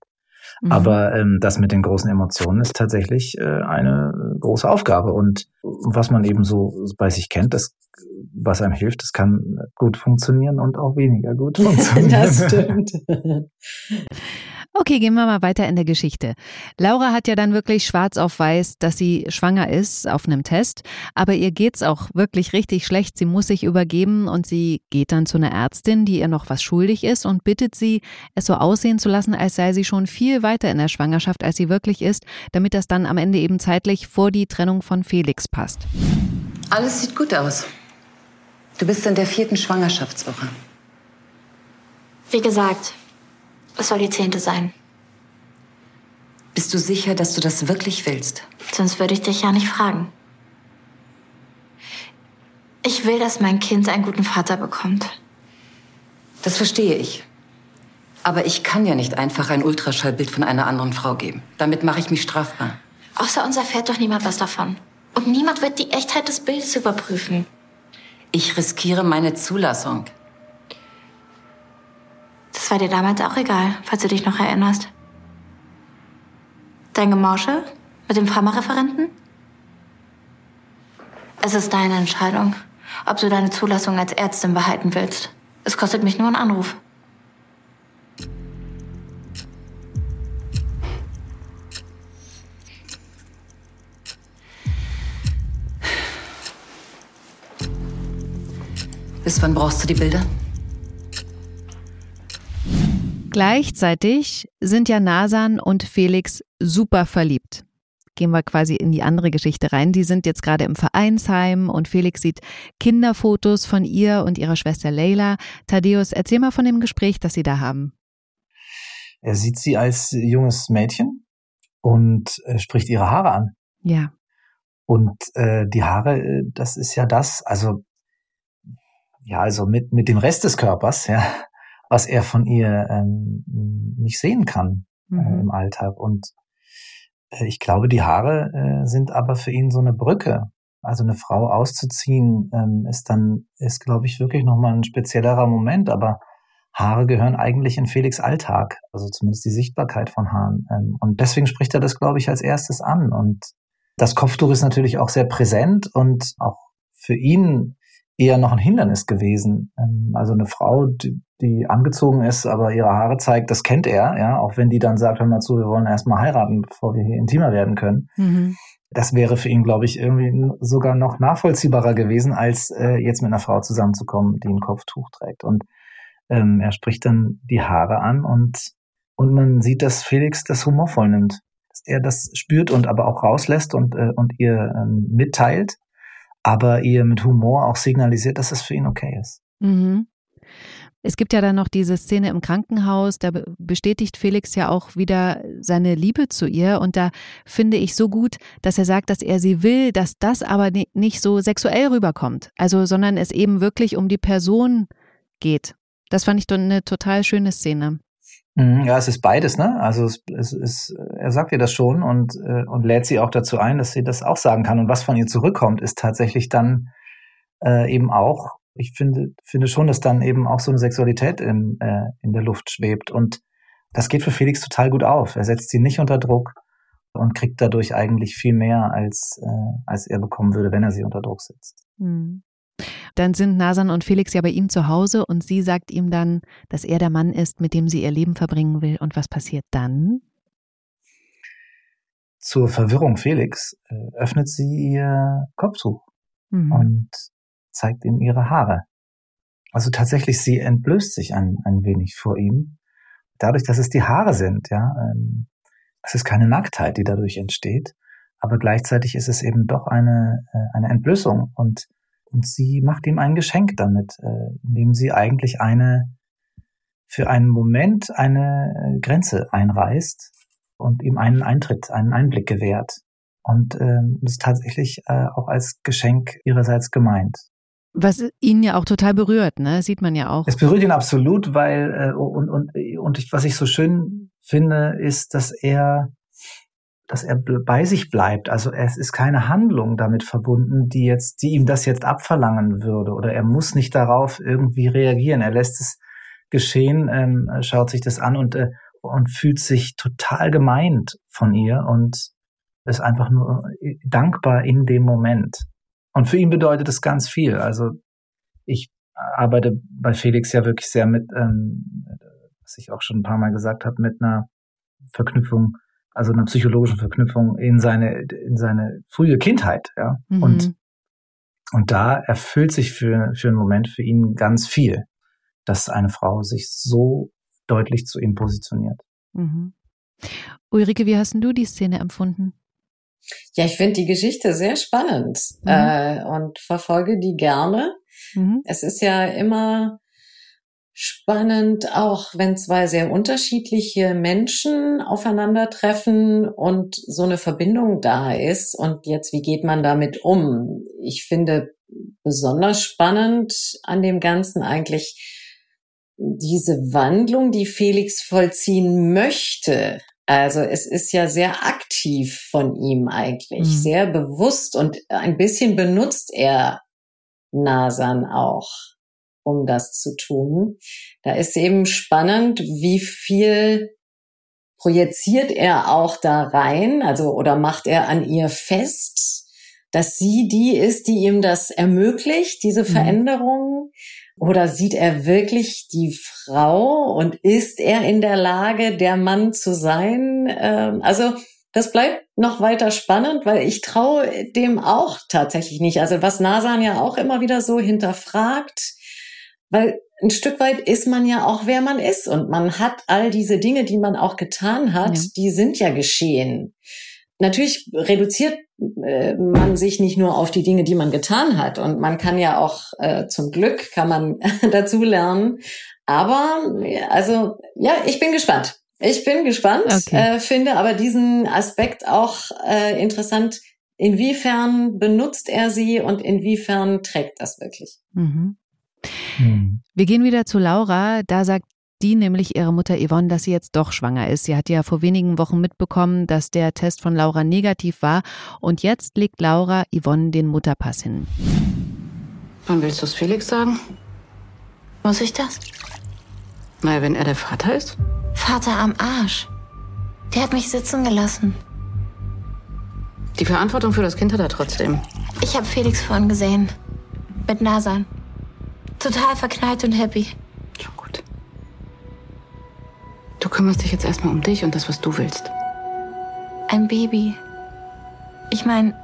Mhm. Aber ähm, das mit den großen Emotionen ist tatsächlich äh, eine große Aufgabe. Und was man eben so bei sich kennt, das, was einem hilft, das kann gut funktionieren und auch weniger gut <laughs> funktionieren. das stimmt. Okay, gehen wir mal weiter in der Geschichte. Laura hat ja dann wirklich schwarz auf weiß, dass sie schwanger ist auf einem Test, aber ihr geht's auch wirklich richtig schlecht. Sie muss sich übergeben und sie geht dann zu einer Ärztin, die ihr noch was schuldig ist und bittet sie, es so aussehen zu lassen, als sei sie schon viel weiter in der Schwangerschaft, als sie wirklich ist, damit das dann am Ende eben zeitlich vor die Trennung von Felix passt. Alles sieht gut aus. Du bist in der vierten Schwangerschaftswoche. Wie gesagt, es soll die zehnte sein. Bist du sicher, dass du das wirklich willst? Sonst würde ich dich ja nicht fragen. Ich will, dass mein Kind einen guten Vater bekommt. Das verstehe ich. Aber ich kann ja nicht einfach ein Ultraschallbild von einer anderen Frau geben. Damit mache ich mich strafbar. Außer uns erfährt doch niemand was davon. Und niemand wird die Echtheit des Bildes überprüfen. Ich riskiere meine Zulassung. Das war dir damals auch egal, falls du dich noch erinnerst. Dein Gemausche mit dem Pharmareferenten? Es ist deine Entscheidung, ob du deine Zulassung als Ärztin behalten willst. Es kostet mich nur einen Anruf. Bis wann brauchst du die Bilder? Gleichzeitig sind ja Nasan und Felix super verliebt. Gehen wir quasi in die andere Geschichte rein. Die sind jetzt gerade im Vereinsheim und Felix sieht Kinderfotos von ihr und ihrer Schwester Leila. Thaddeus, erzähl mal von dem Gespräch, das sie da haben. Er sieht sie als junges Mädchen und äh, spricht ihre Haare an. Ja. Und äh, die Haare, äh, das ist ja das, also ja, also mit mit dem Rest des Körpers, ja, was er von ihr ähm, nicht sehen kann äh, mhm. im Alltag. Und äh, ich glaube, die Haare äh, sind aber für ihn so eine Brücke. Also eine Frau auszuziehen ähm, ist dann, ist glaube ich wirklich nochmal ein speziellerer Moment. Aber Haare gehören eigentlich in Felix Alltag, also zumindest die Sichtbarkeit von Haaren. Ähm, und deswegen spricht er das, glaube ich, als erstes an. Und das Kopftuch ist natürlich auch sehr präsent und auch für ihn eher noch ein Hindernis gewesen. Ähm, also eine Frau, die, die angezogen ist, aber ihre Haare zeigt, das kennt er, ja, auch wenn die dann sagt, hör mal zu, wir wollen erstmal heiraten, bevor wir hier intimer werden können. Mhm. Das wäre für ihn, glaube ich, irgendwie sogar noch nachvollziehbarer gewesen, als äh, jetzt mit einer Frau zusammenzukommen, die ein Kopftuch trägt. Und ähm, er spricht dann die Haare an und, und man sieht, dass Felix das humorvoll nimmt. Dass er das spürt und aber auch rauslässt und, äh, und ihr ähm, mitteilt aber ihr mit Humor auch signalisiert, dass es für ihn okay ist. Mhm. Es gibt ja dann noch diese Szene im Krankenhaus, da bestätigt Felix ja auch wieder seine Liebe zu ihr und da finde ich so gut, dass er sagt, dass er sie will, dass das aber nicht so sexuell rüberkommt, also sondern es eben wirklich um die Person geht. Das fand ich eine total schöne Szene. Mhm, ja, es ist beides, ne? Also es, es ist, er sagt ihr das schon und, äh, und lädt sie auch dazu ein, dass sie das auch sagen kann. Und was von ihr zurückkommt, ist tatsächlich dann äh, eben auch, ich finde, finde schon, dass dann eben auch so eine Sexualität in, äh, in der Luft schwebt. Und das geht für Felix total gut auf. Er setzt sie nicht unter Druck und kriegt dadurch eigentlich viel mehr, als, äh, als er bekommen würde, wenn er sie unter Druck setzt. Mhm. Dann sind Nasan und Felix ja bei ihm zu Hause und sie sagt ihm dann, dass er der Mann ist, mit dem sie ihr Leben verbringen will. Und was passiert dann? Zur Verwirrung Felix äh, öffnet sie ihr Kopftuch mhm. und zeigt ihm ihre Haare. Also tatsächlich, sie entblößt sich ein, ein wenig vor ihm. Dadurch, dass es die Haare sind, ja. Ähm, es ist keine Nacktheit, die dadurch entsteht, aber gleichzeitig ist es eben doch eine, äh, eine Entblößung und und sie macht ihm ein Geschenk damit, äh, indem sie eigentlich eine, für einen Moment eine äh, Grenze einreißt und ihm einen Eintritt, einen Einblick gewährt. Und äh, ist tatsächlich äh, auch als Geschenk ihrerseits gemeint. Was ihn ja auch total berührt, ne? Sieht man ja auch. Es berührt ihn absolut, weil äh, und und und ich, was ich so schön finde, ist, dass er dass er bei sich bleibt. Also es ist keine Handlung damit verbunden, die jetzt, die ihm das jetzt abverlangen würde. Oder er muss nicht darauf irgendwie reagieren. Er lässt es geschehen, ähm, schaut sich das an und, äh, und fühlt sich total gemeint von ihr und ist einfach nur äh, dankbar in dem Moment. Und für ihn bedeutet es ganz viel. Also ich arbeite bei Felix ja wirklich sehr mit, ähm, was ich auch schon ein paar Mal gesagt habe, mit einer Verknüpfung, also einer psychologischen Verknüpfung in seine, in seine frühe Kindheit, ja. Mhm. Und, und da erfüllt sich für, für einen Moment für ihn ganz viel, dass eine Frau sich so deutlich zu ihm positioniert. Mhm. Ulrike, wie hast du die Szene empfunden? Ja, ich finde die Geschichte sehr spannend mhm. äh, und verfolge die gerne. Mhm. Es ist ja immer spannend, auch wenn zwei sehr unterschiedliche Menschen aufeinandertreffen und so eine Verbindung da ist. Und jetzt, wie geht man damit um? Ich finde besonders spannend an dem Ganzen eigentlich diese Wandlung, die Felix vollziehen möchte. Also es ist ja sehr aktiv von ihm eigentlich, mhm. sehr bewusst und ein bisschen benutzt er Nasan auch, um das zu tun. Da ist eben spannend, wie viel projiziert er auch da rein, also oder macht er an ihr fest, dass sie die ist, die ihm das ermöglicht, diese mhm. Veränderung. Oder sieht er wirklich die Frau und ist er in der Lage, der Mann zu sein? Ähm, also das bleibt noch weiter spannend, weil ich traue dem auch tatsächlich nicht. Also was Nasan ja auch immer wieder so hinterfragt, weil ein Stück weit ist man ja auch, wer man ist und man hat all diese Dinge, die man auch getan hat, ja. die sind ja geschehen. Natürlich reduziert äh, man sich nicht nur auf die Dinge, die man getan hat. Und man kann ja auch äh, zum Glück kann man <laughs> dazu lernen. Aber also ja, ich bin gespannt. Ich bin gespannt, okay. äh, finde aber diesen Aspekt auch äh, interessant. Inwiefern benutzt er sie und inwiefern trägt das wirklich? Mhm. Hm. Wir gehen wieder zu Laura. Da sagt die nämlich ihre Mutter Yvonne, dass sie jetzt doch schwanger ist. Sie hat ja vor wenigen Wochen mitbekommen, dass der Test von Laura negativ war und jetzt legt Laura Yvonne den Mutterpass hin. Wann willst du es Felix sagen? Muss ich das? Naja, wenn er der Vater ist. Vater am Arsch. Der hat mich sitzen gelassen. Die Verantwortung für das Kind hat er trotzdem. Ich habe Felix vorhin gesehen. Mit Nasan. Total verknallt und happy. Du kümmerst dich jetzt erstmal um dich und das, was du willst. Ein Baby. Ich meine,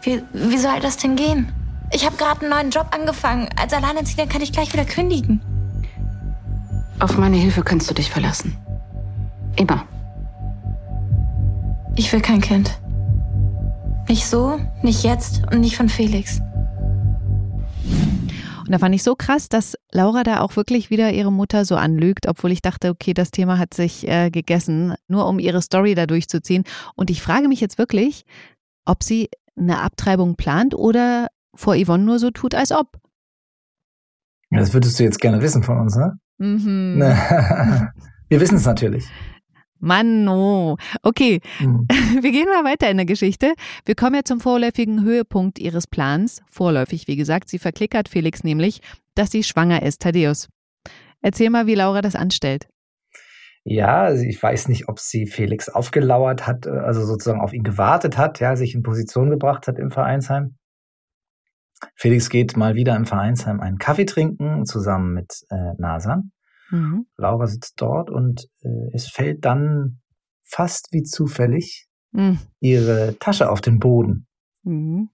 wie, wie soll das denn gehen? Ich habe gerade einen neuen Job angefangen. Als Alleinerziehender kann ich gleich wieder kündigen. Auf meine Hilfe kannst du dich verlassen. Immer. Ich will kein Kind. Nicht so, nicht jetzt und nicht von Felix. Und da fand ich so krass, dass Laura da auch wirklich wieder ihre Mutter so anlügt, obwohl ich dachte, okay, das Thema hat sich äh, gegessen, nur um ihre Story da durchzuziehen. Und ich frage mich jetzt wirklich, ob sie eine Abtreibung plant oder vor Yvonne nur so tut, als ob. Das würdest du jetzt gerne wissen von uns, ne? Mhm. <laughs> Wir wissen es natürlich. Mann, oh. Okay, mhm. <laughs> wir gehen mal weiter in der Geschichte. Wir kommen ja zum vorläufigen Höhepunkt ihres Plans. Vorläufig, wie gesagt. Sie verklickert Felix nämlich, dass sie schwanger ist. Thaddeus, erzähl mal, wie Laura das anstellt. Ja, also ich weiß nicht, ob sie Felix aufgelauert hat, also sozusagen auf ihn gewartet hat, ja, sich in Position gebracht hat im Vereinsheim. Felix geht mal wieder im Vereinsheim einen Kaffee trinken, zusammen mit äh, Nasan. Mhm. Laura sitzt dort und äh, es fällt dann fast wie zufällig mhm. ihre Tasche auf den Boden. Mhm.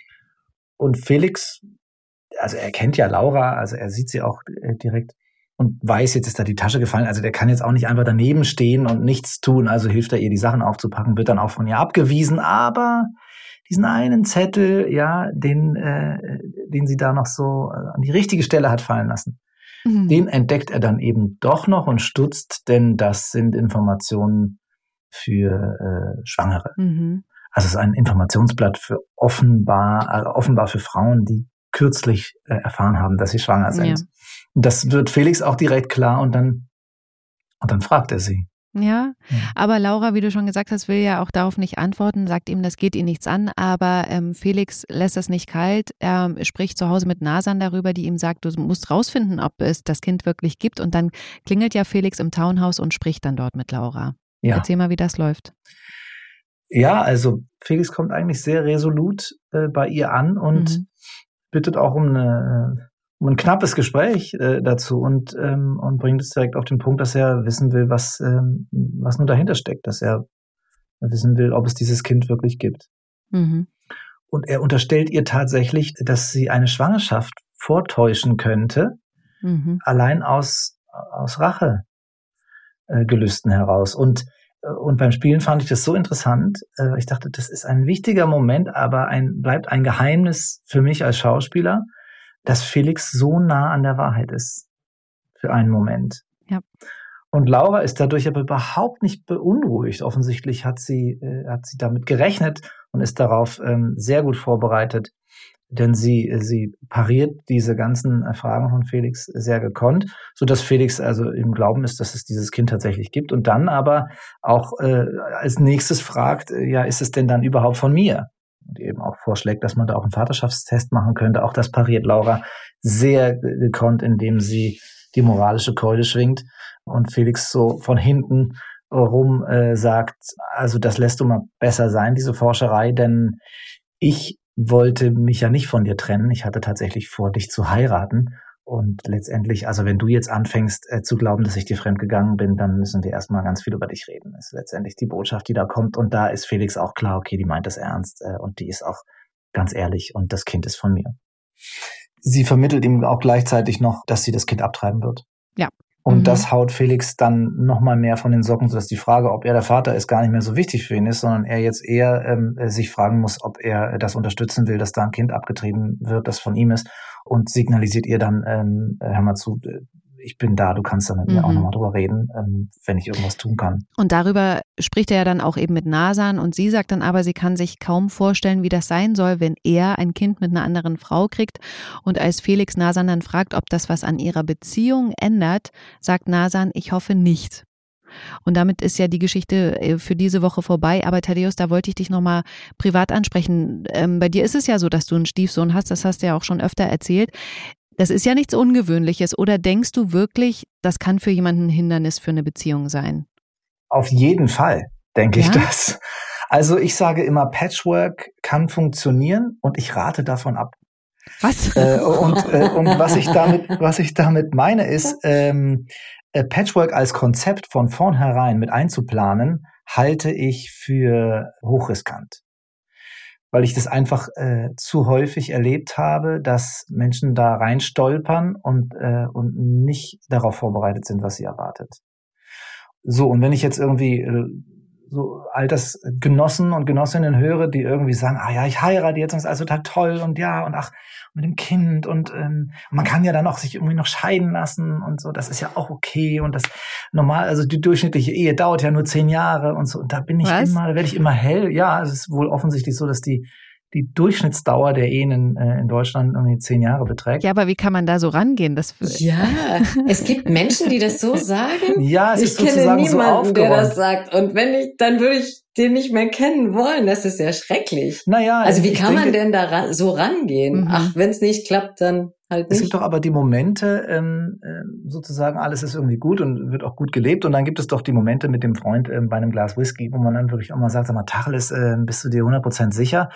Und Felix, also er kennt ja Laura, also er sieht sie auch äh, direkt und weiß, jetzt ist da die Tasche gefallen. Also der kann jetzt auch nicht einfach daneben stehen und nichts tun. Also hilft er ihr, die Sachen aufzupacken, wird dann auch von ihr abgewiesen. Aber diesen einen Zettel, ja, den, äh, den sie da noch so äh, an die richtige Stelle hat fallen lassen, Mhm. Den entdeckt er dann eben doch noch und stutzt, denn das sind Informationen für äh, Schwangere. Mhm. Also es ist ein Informationsblatt für offenbar, also offenbar für Frauen, die kürzlich äh, erfahren haben, dass sie schwanger sind. Ja. Und das wird Felix auch direkt klar und dann, und dann fragt er sie. Ja, aber Laura, wie du schon gesagt hast, will ja auch darauf nicht antworten, sagt ihm, das geht ihn nichts an, aber ähm, Felix lässt es nicht kalt. Er spricht zu Hause mit Nasan darüber, die ihm sagt, du musst rausfinden, ob es das Kind wirklich gibt. Und dann klingelt ja Felix im Townhouse und spricht dann dort mit Laura. Ja. Erzähl mal, wie das läuft. Ja, also Felix kommt eigentlich sehr resolut äh, bei ihr an und mhm. bittet auch um eine ein knappes Gespräch äh, dazu und, ähm, und bringt es direkt auf den Punkt, dass er wissen will, was, ähm, was nun dahinter steckt, dass er wissen will, ob es dieses Kind wirklich gibt. Mhm. Und er unterstellt ihr tatsächlich, dass sie eine Schwangerschaft vortäuschen könnte, mhm. allein aus, aus Rachegelüsten äh, heraus. Und, äh, und beim Spielen fand ich das so interessant. Äh, ich dachte, das ist ein wichtiger Moment, aber ein, bleibt ein Geheimnis für mich als Schauspieler dass Felix so nah an der Wahrheit ist. Für einen Moment. Ja. Und Laura ist dadurch aber überhaupt nicht beunruhigt. Offensichtlich hat sie, äh, hat sie damit gerechnet und ist darauf ähm, sehr gut vorbereitet, denn sie, sie pariert diese ganzen Fragen von Felix sehr gekonnt, so dass Felix also im Glauben ist, dass es dieses Kind tatsächlich gibt und dann aber auch äh, als nächstes fragt, äh, ja, ist es denn dann überhaupt von mir? Und eben auch vorschlägt, dass man da auch einen Vaterschaftstest machen könnte. Auch das pariert Laura sehr gekonnt, indem sie die moralische Keule schwingt und Felix so von hinten rum äh, sagt, also das lässt du mal besser sein, diese Forscherei, denn ich wollte mich ja nicht von dir trennen. Ich hatte tatsächlich vor, dich zu heiraten. Und letztendlich, also wenn du jetzt anfängst äh, zu glauben, dass ich dir fremd gegangen bin, dann müssen wir erstmal ganz viel über dich reden. Das ist letztendlich die Botschaft, die da kommt. Und da ist Felix auch klar, okay, die meint das ernst äh, und die ist auch ganz ehrlich und das Kind ist von mir. Sie vermittelt ihm auch gleichzeitig noch, dass sie das Kind abtreiben wird. Ja. Und mhm. das haut Felix dann nochmal mehr von den Socken, sodass die Frage, ob er der Vater ist, gar nicht mehr so wichtig für ihn ist, sondern er jetzt eher ähm, sich fragen muss, ob er das unterstützen will, dass da ein Kind abgetrieben wird, das von ihm ist und signalisiert ihr dann, ähm, hör mal zu, ich bin da, du kannst da mit mhm. mir auch mhm. nochmal drüber reden, ähm, wenn ich irgendwas tun kann. Und darüber spricht er ja dann auch eben mit Nasan und sie sagt dann aber, sie kann sich kaum vorstellen, wie das sein soll, wenn er ein Kind mit einer anderen Frau kriegt. Und als Felix Nasan dann fragt, ob das was an ihrer Beziehung ändert, sagt Nasan, ich hoffe nicht. Und damit ist ja die Geschichte äh, für diese Woche vorbei. Aber Thaddeus, da wollte ich dich nochmal privat ansprechen. Ähm, bei dir ist es ja so, dass du einen Stiefsohn hast. Das hast du ja auch schon öfter erzählt. Das ist ja nichts Ungewöhnliches. Oder denkst du wirklich, das kann für jemanden ein Hindernis für eine Beziehung sein? Auf jeden Fall, denke ja? ich das. Also ich sage immer, Patchwork kann funktionieren und ich rate davon ab. Was? Äh, und, äh, und was ich damit, was ich damit meine, ist, ähm, äh, Patchwork als Konzept von vornherein mit einzuplanen, halte ich für hochriskant weil ich das einfach äh, zu häufig erlebt habe, dass Menschen da rein stolpern und, äh, und nicht darauf vorbereitet sind, was sie erwartet. So, und wenn ich jetzt irgendwie äh, so Altersgenossen und Genossinnen höre, die irgendwie sagen, ah ja, ich heirate jetzt und ist alles total toll und ja und ach, mit dem Kind und ähm, man kann ja dann auch sich irgendwie noch scheiden lassen und so, das ist ja auch okay und das normal, also die durchschnittliche Ehe dauert ja nur zehn Jahre und so. Und da bin ich Was? immer, da werde ich immer hell, ja, es ist wohl offensichtlich so, dass die die Durchschnittsdauer der Ehen in, äh, in Deutschland irgendwie zehn Jahre beträgt. Ja, aber wie kann man da so rangehen? Das ja, <laughs> es gibt Menschen, die das so sagen. Ja, es ich ist sozusagen kenne niemanden, so der das sagt. Und wenn ich, dann würde ich den nicht mehr kennen wollen. Das ist ja schrecklich. Naja, also wie kann denke, man denn da ra so rangehen? Mhm. Ach, wenn es nicht klappt, dann halt nicht. Es gibt doch aber die Momente, ähm, ähm, sozusagen, alles ist irgendwie gut und wird auch gut gelebt. Und dann gibt es doch die Momente mit dem Freund ähm, bei einem Glas Whisky, wo man dann wirklich auch mal sagt, sag mal, Tacheles, äh, bist du dir 100% sicher?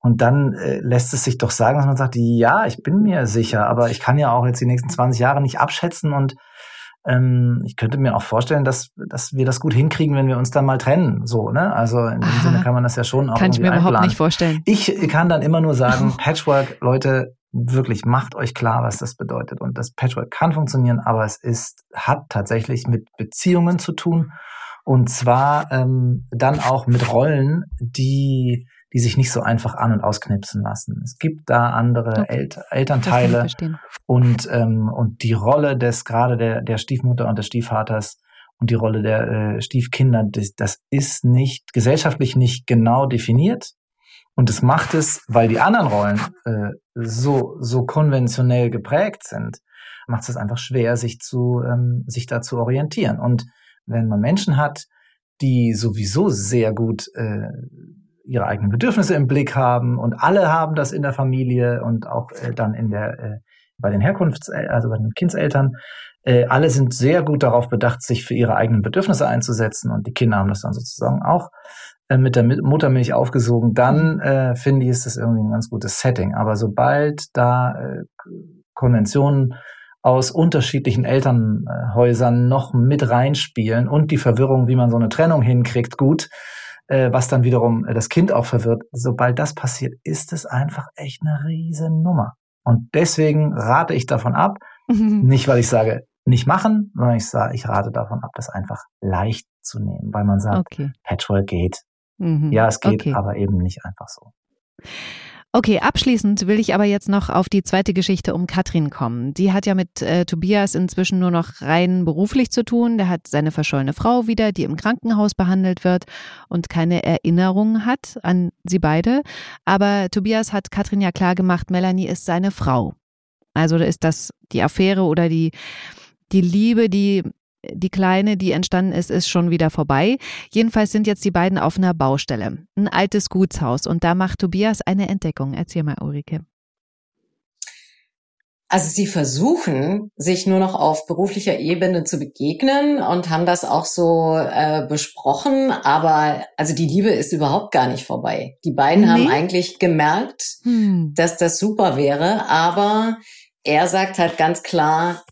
Und dann äh, lässt es sich doch sagen, dass man sagt, ja, ich bin mir sicher, aber ich kann ja auch jetzt die nächsten 20 Jahre nicht abschätzen und ähm, ich könnte mir auch vorstellen, dass, dass wir das gut hinkriegen, wenn wir uns dann mal trennen. So, ne? Also in dem Aha. Sinne kann man das ja schon auch. Kann ich mir einplanen. überhaupt nicht vorstellen. Ich kann dann immer nur sagen, <laughs> Patchwork, Leute, wirklich macht euch klar, was das bedeutet. Und das Patchwork kann funktionieren, aber es ist, hat tatsächlich mit Beziehungen zu tun. Und zwar ähm, dann auch mit Rollen, die die sich nicht so einfach an- und ausknipsen lassen. Es gibt da andere okay. El Elternteile und, ähm, und die Rolle des gerade der, der Stiefmutter und des Stiefvaters und die Rolle der äh, Stiefkinder, das, das ist nicht gesellschaftlich nicht genau definiert. Und es macht es, weil die anderen Rollen äh, so, so konventionell geprägt sind, macht es einfach schwer, sich zu, ähm, sich da zu orientieren. Und wenn man Menschen hat, die sowieso sehr gut äh, ihre eigenen Bedürfnisse im Blick haben und alle haben das in der Familie und auch äh, dann in der äh, bei den Herkunfts also bei den Kindseltern. Äh, alle sind sehr gut darauf bedacht sich für ihre eigenen Bedürfnisse einzusetzen und die Kinder haben das dann sozusagen auch äh, mit der Muttermilch aufgesogen. Dann äh, finde ich ist das irgendwie ein ganz gutes Setting. Aber sobald da äh, Konventionen aus unterschiedlichen Elternhäusern noch mit reinspielen und die Verwirrung, wie man so eine Trennung hinkriegt, gut, äh, was dann wiederum das Kind auch verwirrt. Sobald das passiert, ist es einfach echt eine riesen Nummer. Und deswegen rate ich davon ab, nicht weil ich sage, nicht machen, sondern ich sage, ich rate davon ab, das einfach leicht zu nehmen, weil man sagt, okay. Patchwork geht. Mhm. Ja, es geht, okay. aber eben nicht einfach so. Okay, abschließend will ich aber jetzt noch auf die zweite Geschichte um Katrin kommen. Die hat ja mit äh, Tobias inzwischen nur noch rein beruflich zu tun. Der hat seine verschollene Frau wieder, die im Krankenhaus behandelt wird und keine Erinnerungen hat an sie beide. Aber Tobias hat Katrin ja klar gemacht, Melanie ist seine Frau. Also ist das die Affäre oder die, die Liebe, die die kleine, die entstanden ist, ist schon wieder vorbei. Jedenfalls sind jetzt die beiden auf einer Baustelle. Ein altes Gutshaus. Und da macht Tobias eine Entdeckung. Erzähl mal, Ulrike. Also sie versuchen, sich nur noch auf beruflicher Ebene zu begegnen und haben das auch so äh, besprochen. Aber also die Liebe ist überhaupt gar nicht vorbei. Die beiden nee. haben eigentlich gemerkt, hm. dass das super wäre. Aber er sagt halt ganz klar,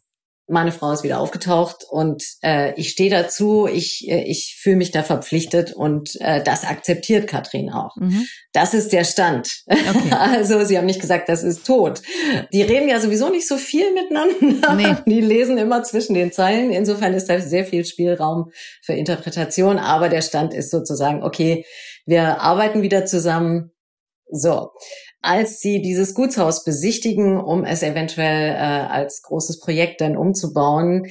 meine Frau ist wieder aufgetaucht und äh, ich stehe dazu, ich, äh, ich fühle mich da verpflichtet und äh, das akzeptiert Katrin auch. Mhm. Das ist der Stand. Okay. <laughs> Also sie haben nicht gesagt, das ist tot. Die reden ja sowieso nicht so viel miteinander. Nee. <laughs> Die lesen immer zwischen den Zeilen. Insofern ist da sehr viel Spielraum für Interpretation. Aber der Stand ist sozusagen, okay, wir arbeiten wieder zusammen. So, als sie dieses Gutshaus besichtigen, um es eventuell äh, als großes Projekt dann umzubauen,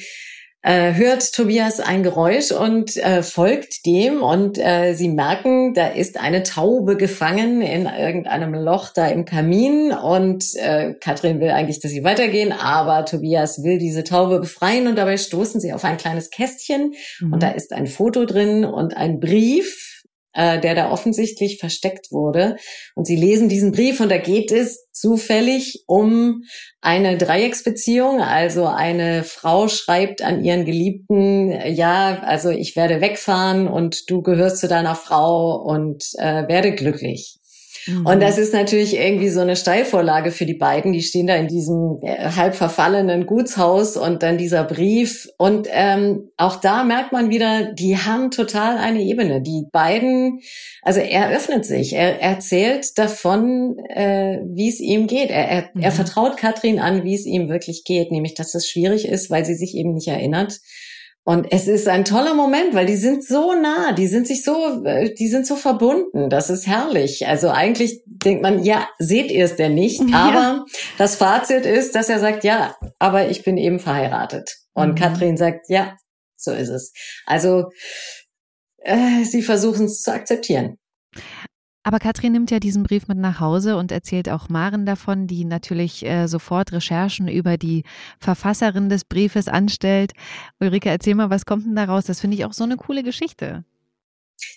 äh, hört Tobias ein Geräusch und äh, folgt dem und äh, sie merken, da ist eine Taube gefangen in irgendeinem Loch da im Kamin und äh, Katrin will eigentlich, dass sie weitergehen, aber Tobias will diese Taube befreien und dabei stoßen sie auf ein kleines Kästchen mhm. und da ist ein Foto drin und ein Brief äh, der da offensichtlich versteckt wurde. Und sie lesen diesen Brief und da geht es zufällig um eine Dreiecksbeziehung. Also eine Frau schreibt an ihren Geliebten, ja, also ich werde wegfahren und du gehörst zu deiner Frau und äh, werde glücklich. Mhm. Und das ist natürlich irgendwie so eine Steilvorlage für die beiden. Die stehen da in diesem äh, halb verfallenen Gutshaus und dann dieser Brief. Und ähm, auch da merkt man wieder, die haben total eine Ebene. Die beiden, also er öffnet sich, er erzählt davon, äh, wie es ihm geht. Er, er, mhm. er vertraut Katrin an, wie es ihm wirklich geht, nämlich dass es schwierig ist, weil sie sich eben nicht erinnert. Und es ist ein toller Moment, weil die sind so nah, die sind sich so, äh, die sind so verbunden. Das ist herrlich. Also eigentlich denkt man, ja, seht ihr es denn nicht? <laughs> Ja. Aber das Fazit ist, dass er sagt, ja, aber ich bin eben verheiratet. Und mhm. Katrin sagt, ja, so ist es. Also äh, sie versuchen es zu akzeptieren. Aber Katrin nimmt ja diesen Brief mit nach Hause und erzählt auch Maren davon, die natürlich äh, sofort Recherchen über die Verfasserin des Briefes anstellt. Ulrike, erzähl mal, was kommt denn daraus? Das finde ich auch so eine coole Geschichte.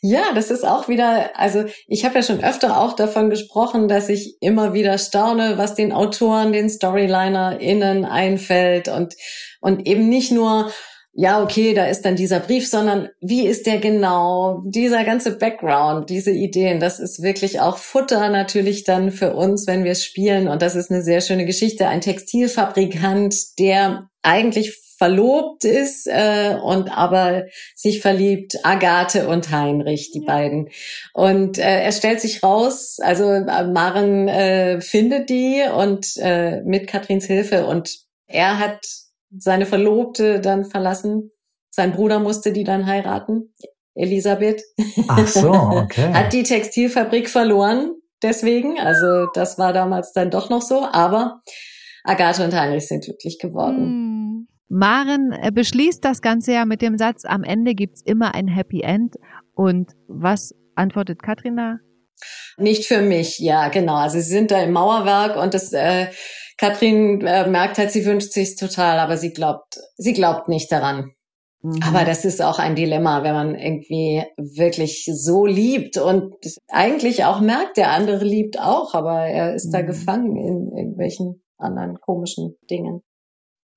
Ja, das ist auch wieder, also ich habe ja schon öfter auch davon gesprochen, dass ich immer wieder staune, was den Autoren, den StorylinerInnen einfällt und, und eben nicht nur, ja, okay, da ist dann dieser Brief, sondern wie ist der genau? Dieser ganze Background, diese Ideen, das ist wirklich auch Futter natürlich dann für uns, wenn wir spielen. Und das ist eine sehr schöne Geschichte. Ein Textilfabrikant, der eigentlich verlobt ist äh, und aber sich verliebt, Agathe und Heinrich, die beiden. Und äh, er stellt sich raus, also äh, Maren äh, findet die und äh, mit Katrins Hilfe und er hat seine Verlobte dann verlassen. Sein Bruder musste die dann heiraten, Elisabeth. Ach so, okay. <laughs> Hat die Textilfabrik verloren, deswegen. Also das war damals dann doch noch so. Aber Agathe und Heinrich sind glücklich geworden. Hm. Maren äh, beschließt das Ganze ja mit dem Satz, am Ende gibt's immer ein Happy End. Und was antwortet Katrina? Nicht für mich, ja, genau. Also sie sind da im Mauerwerk und das äh, Katrin äh, merkt halt, sie wünscht sich's total, aber sie glaubt, sie glaubt nicht daran. Mhm. Aber das ist auch ein Dilemma, wenn man irgendwie wirklich so liebt und eigentlich auch merkt, der andere liebt auch, aber er ist mhm. da gefangen in irgendwelchen anderen komischen Dingen.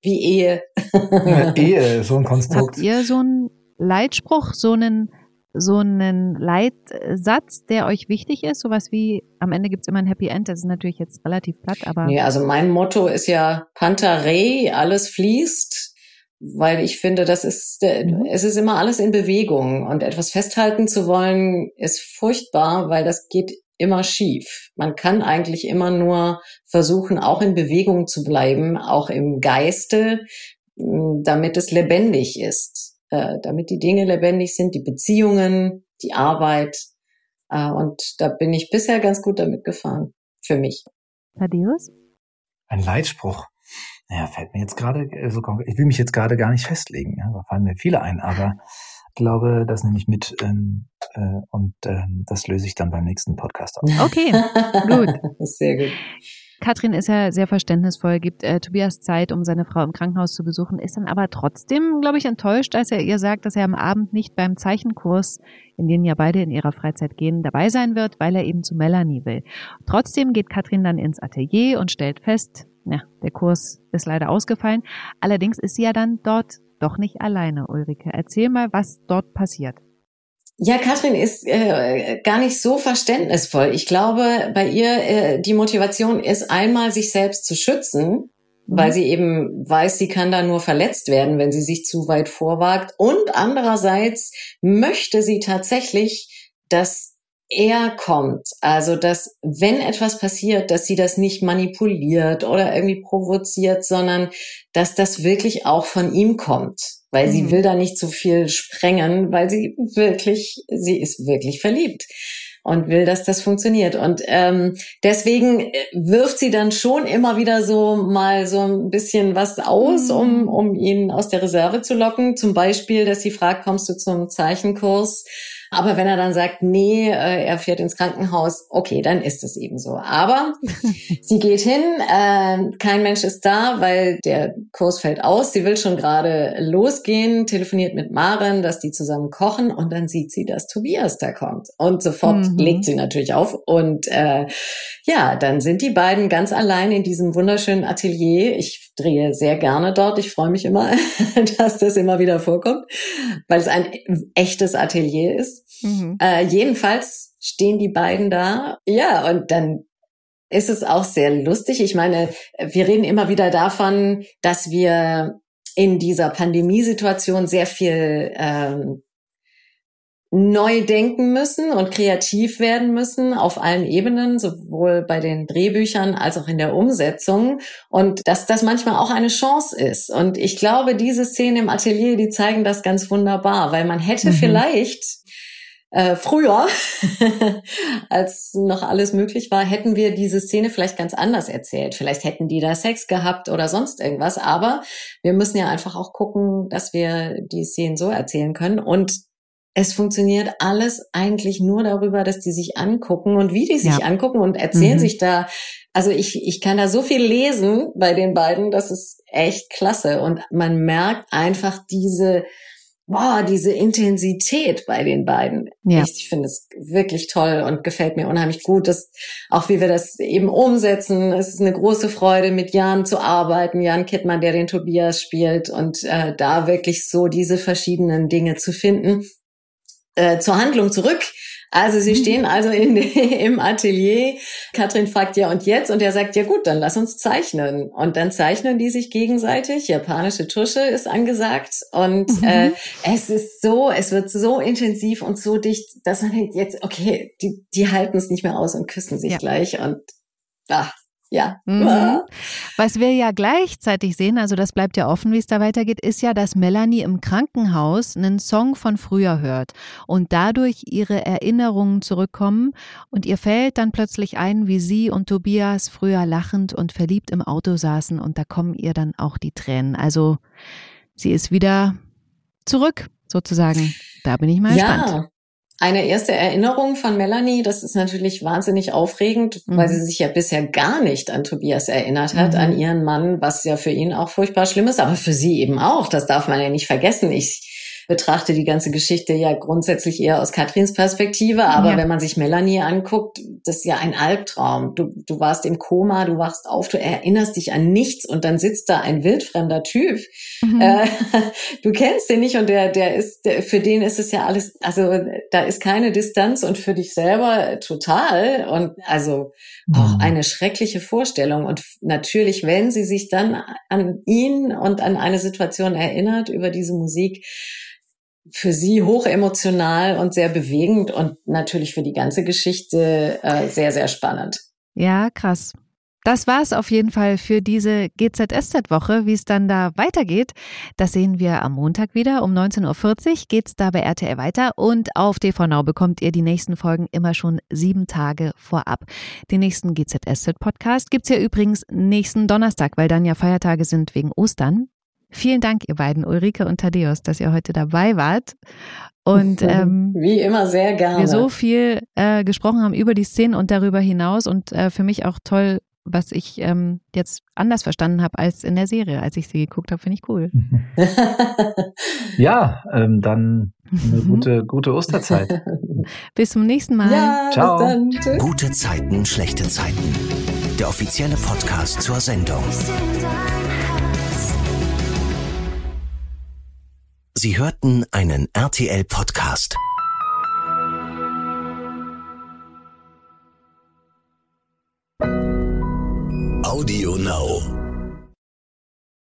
Wie Ehe. Ja, <laughs> Ehe, so ein Konstrukt. Habt ihr so einen Leitspruch, so einen so einen Leitsatz, der euch wichtig ist? Sowas wie, am Ende gibt's immer ein Happy End. Das ist natürlich jetzt relativ platt, aber. Nee, also mein Motto ist ja Pantarei, alles fließt, weil ich finde, das ist, mhm. es ist immer alles in Bewegung und etwas festhalten zu wollen ist furchtbar, weil das geht immer schief. Man kann eigentlich immer nur versuchen, auch in Bewegung zu bleiben, auch im Geiste, damit es lebendig ist äh, damit die Dinge lebendig sind, die Beziehungen, die Arbeit. Äh, und da bin ich bisher ganz gut damit gefahren, für mich. Thaddeus? Ein Leitspruch. Naja, fällt mir jetzt gerade, also ich will mich jetzt gerade gar nicht festlegen, ja, da fallen mir viele ein, aber ich glaube, das nehme ich mit ähm, äh, und ähm, das löse ich dann beim nächsten Podcast auf. Okay, gut. <laughs> Sehr gut. Katrin ist ja sehr verständnisvoll, gibt äh, Tobias Zeit, um seine Frau im Krankenhaus zu besuchen, ist dann aber trotzdem, glaube ich, enttäuscht, als er ihr sagt, dass er am Abend nicht beim Zeichenkurs, in den ja beide in ihrer Freizeit gehen, dabei sein wird, weil er eben zu Melanie will. Trotzdem geht Katrin dann ins Atelier und stellt fest, ja, der Kurs ist leider ausgefallen. Allerdings ist sie ja dann dort doch nicht alleine, Ulrike. Erzähl mal, was dort passiert. Ja, Katrin ist äh, gar nicht so verständnisvoll. Ich glaube, bei ihr äh, die Motivation ist einmal, sich selbst zu schützen, mhm. weil sie eben weiß, sie kann da nur verletzt werden, wenn sie sich zu weit vorwagt. Und andererseits möchte sie tatsächlich, dass er kommt. Also, dass wenn etwas passiert, dass sie das nicht manipuliert oder irgendwie provoziert, sondern dass das wirklich auch von ihm kommt weil mhm. sie will da nicht zu viel sprengen, weil sie wirklich, sie ist wirklich verliebt und will, dass das funktioniert. Und ähm, deswegen äh, wirft sie dann schon immer wieder so mal so ein bisschen was aus, mhm. um, um ihn aus der Reserve zu locken. Zum Beispiel, dass sie fragt, kommst du zum Zeichenkurs? Aber wenn er dann sagt, nee, äh, er fährt ins Krankenhaus, okay, dann ist es eben so. Aber <laughs> sie geht hin, äh, kein Mensch ist da, weil der Kurs fällt aus. Sie will schon gerade losgehen, telefoniert mit Maren, dass die zusammen kochen und dann sieht sie, dass Tobias da kommt. Und sofort mhm. legt sie natürlich auf. Und äh, ja, dann sind die beiden ganz allein in diesem wunderschönen Atelier. Ich drehe sehr gerne dort. Ich freue mich immer, <laughs> dass das immer wieder vorkommt, weil es ein echtes Atelier ist. Mhm. Äh, jedenfalls stehen die beiden da. Ja, und dann ist es auch sehr lustig. Ich meine, wir reden immer wieder davon, dass wir in dieser Pandemiesituation sehr viel ähm, neu denken müssen und kreativ werden müssen auf allen Ebenen, sowohl bei den Drehbüchern als auch in der Umsetzung und dass das manchmal auch eine Chance ist. Und ich glaube, diese Szenen im Atelier, die zeigen das ganz wunderbar, weil man hätte mhm. vielleicht äh, früher, <laughs> als noch alles möglich war, hätten wir diese Szene vielleicht ganz anders erzählt. Vielleicht hätten die da Sex gehabt oder sonst irgendwas. Aber wir müssen ja einfach auch gucken, dass wir die Szenen so erzählen können. Und es funktioniert alles eigentlich nur darüber, dass die sich angucken und wie die sich ja. angucken und erzählen mhm. sich da. Also ich, ich kann da so viel lesen bei den beiden, das ist echt klasse. Und man merkt einfach diese, boah, diese Intensität bei den beiden. Ja. Ich, ich finde es wirklich toll und gefällt mir unheimlich gut, dass auch wie wir das eben umsetzen. Es ist eine große Freude, mit Jan zu arbeiten, Jan Kittmann, der den Tobias spielt und äh, da wirklich so diese verschiedenen Dinge zu finden. Äh, zur Handlung zurück. Also sie mhm. stehen also in, <laughs> im Atelier. Katrin fragt ja und jetzt und er sagt ja gut, dann lass uns zeichnen und dann zeichnen die sich gegenseitig. Japanische Tusche ist angesagt und mhm. äh, es ist so, es wird so intensiv und so dicht, dass man denkt jetzt okay, die die halten es nicht mehr aus und küssen sich ja. gleich und ach, ja. Mhm. Was wir ja gleichzeitig sehen, also das bleibt ja offen, wie es da weitergeht, ist ja, dass Melanie im Krankenhaus einen Song von früher hört und dadurch ihre Erinnerungen zurückkommen und ihr fällt dann plötzlich ein, wie sie und Tobias früher lachend und verliebt im Auto saßen und da kommen ihr dann auch die Tränen. Also sie ist wieder zurück sozusagen. Da bin ich mal ja. gespannt. Eine erste Erinnerung von Melanie, das ist natürlich wahnsinnig aufregend, mhm. weil sie sich ja bisher gar nicht an Tobias erinnert hat, mhm. an ihren Mann, was ja für ihn auch furchtbar schlimm ist, aber für sie eben auch. Das darf man ja nicht vergessen. Ich betrachte die ganze Geschichte ja grundsätzlich eher aus Katrins Perspektive, aber ja. wenn man sich Melanie anguckt, das ist ja ein Albtraum. Du, du warst im Koma, du wachst auf, du erinnerst dich an nichts und dann sitzt da ein wildfremder Typ. Mhm. Äh, <laughs> du kennst den nicht und der, der ist, der, für den ist es ja alles, also da ist keine Distanz und für dich selber total und also auch mhm. eine schreckliche Vorstellung. Und natürlich, wenn sie sich dann an ihn und an eine Situation erinnert über diese Musik, für sie hoch emotional und sehr bewegend und natürlich für die ganze Geschichte äh, sehr, sehr spannend. Ja, krass. Das war es auf jeden Fall für diese GZSZ-Woche. Wie es dann da weitergeht, das sehen wir am Montag wieder. Um 19.40 Uhr geht es da bei RTL weiter und auf TV bekommt ihr die nächsten Folgen immer schon sieben Tage vorab. Den nächsten GZSZ-Podcast gibt es ja übrigens nächsten Donnerstag, weil dann ja Feiertage sind wegen Ostern. Vielen Dank, ihr beiden, Ulrike und Thaddeus, dass ihr heute dabei wart. Und <laughs> ähm, wie immer sehr gerne. Wir so viel äh, gesprochen haben über die Szenen und darüber hinaus und äh, für mich auch toll, was ich ähm, jetzt anders verstanden habe als in der Serie, als ich sie geguckt habe, finde ich cool. <laughs> ja, ähm, dann eine gute, gute Osterzeit. <laughs> Bis zum nächsten Mal. Ja, Ciao. Dann, gute Zeiten, schlechte Zeiten. Der offizielle Podcast zur Sendung. Sie hörten einen RTL-Podcast. Audio Now.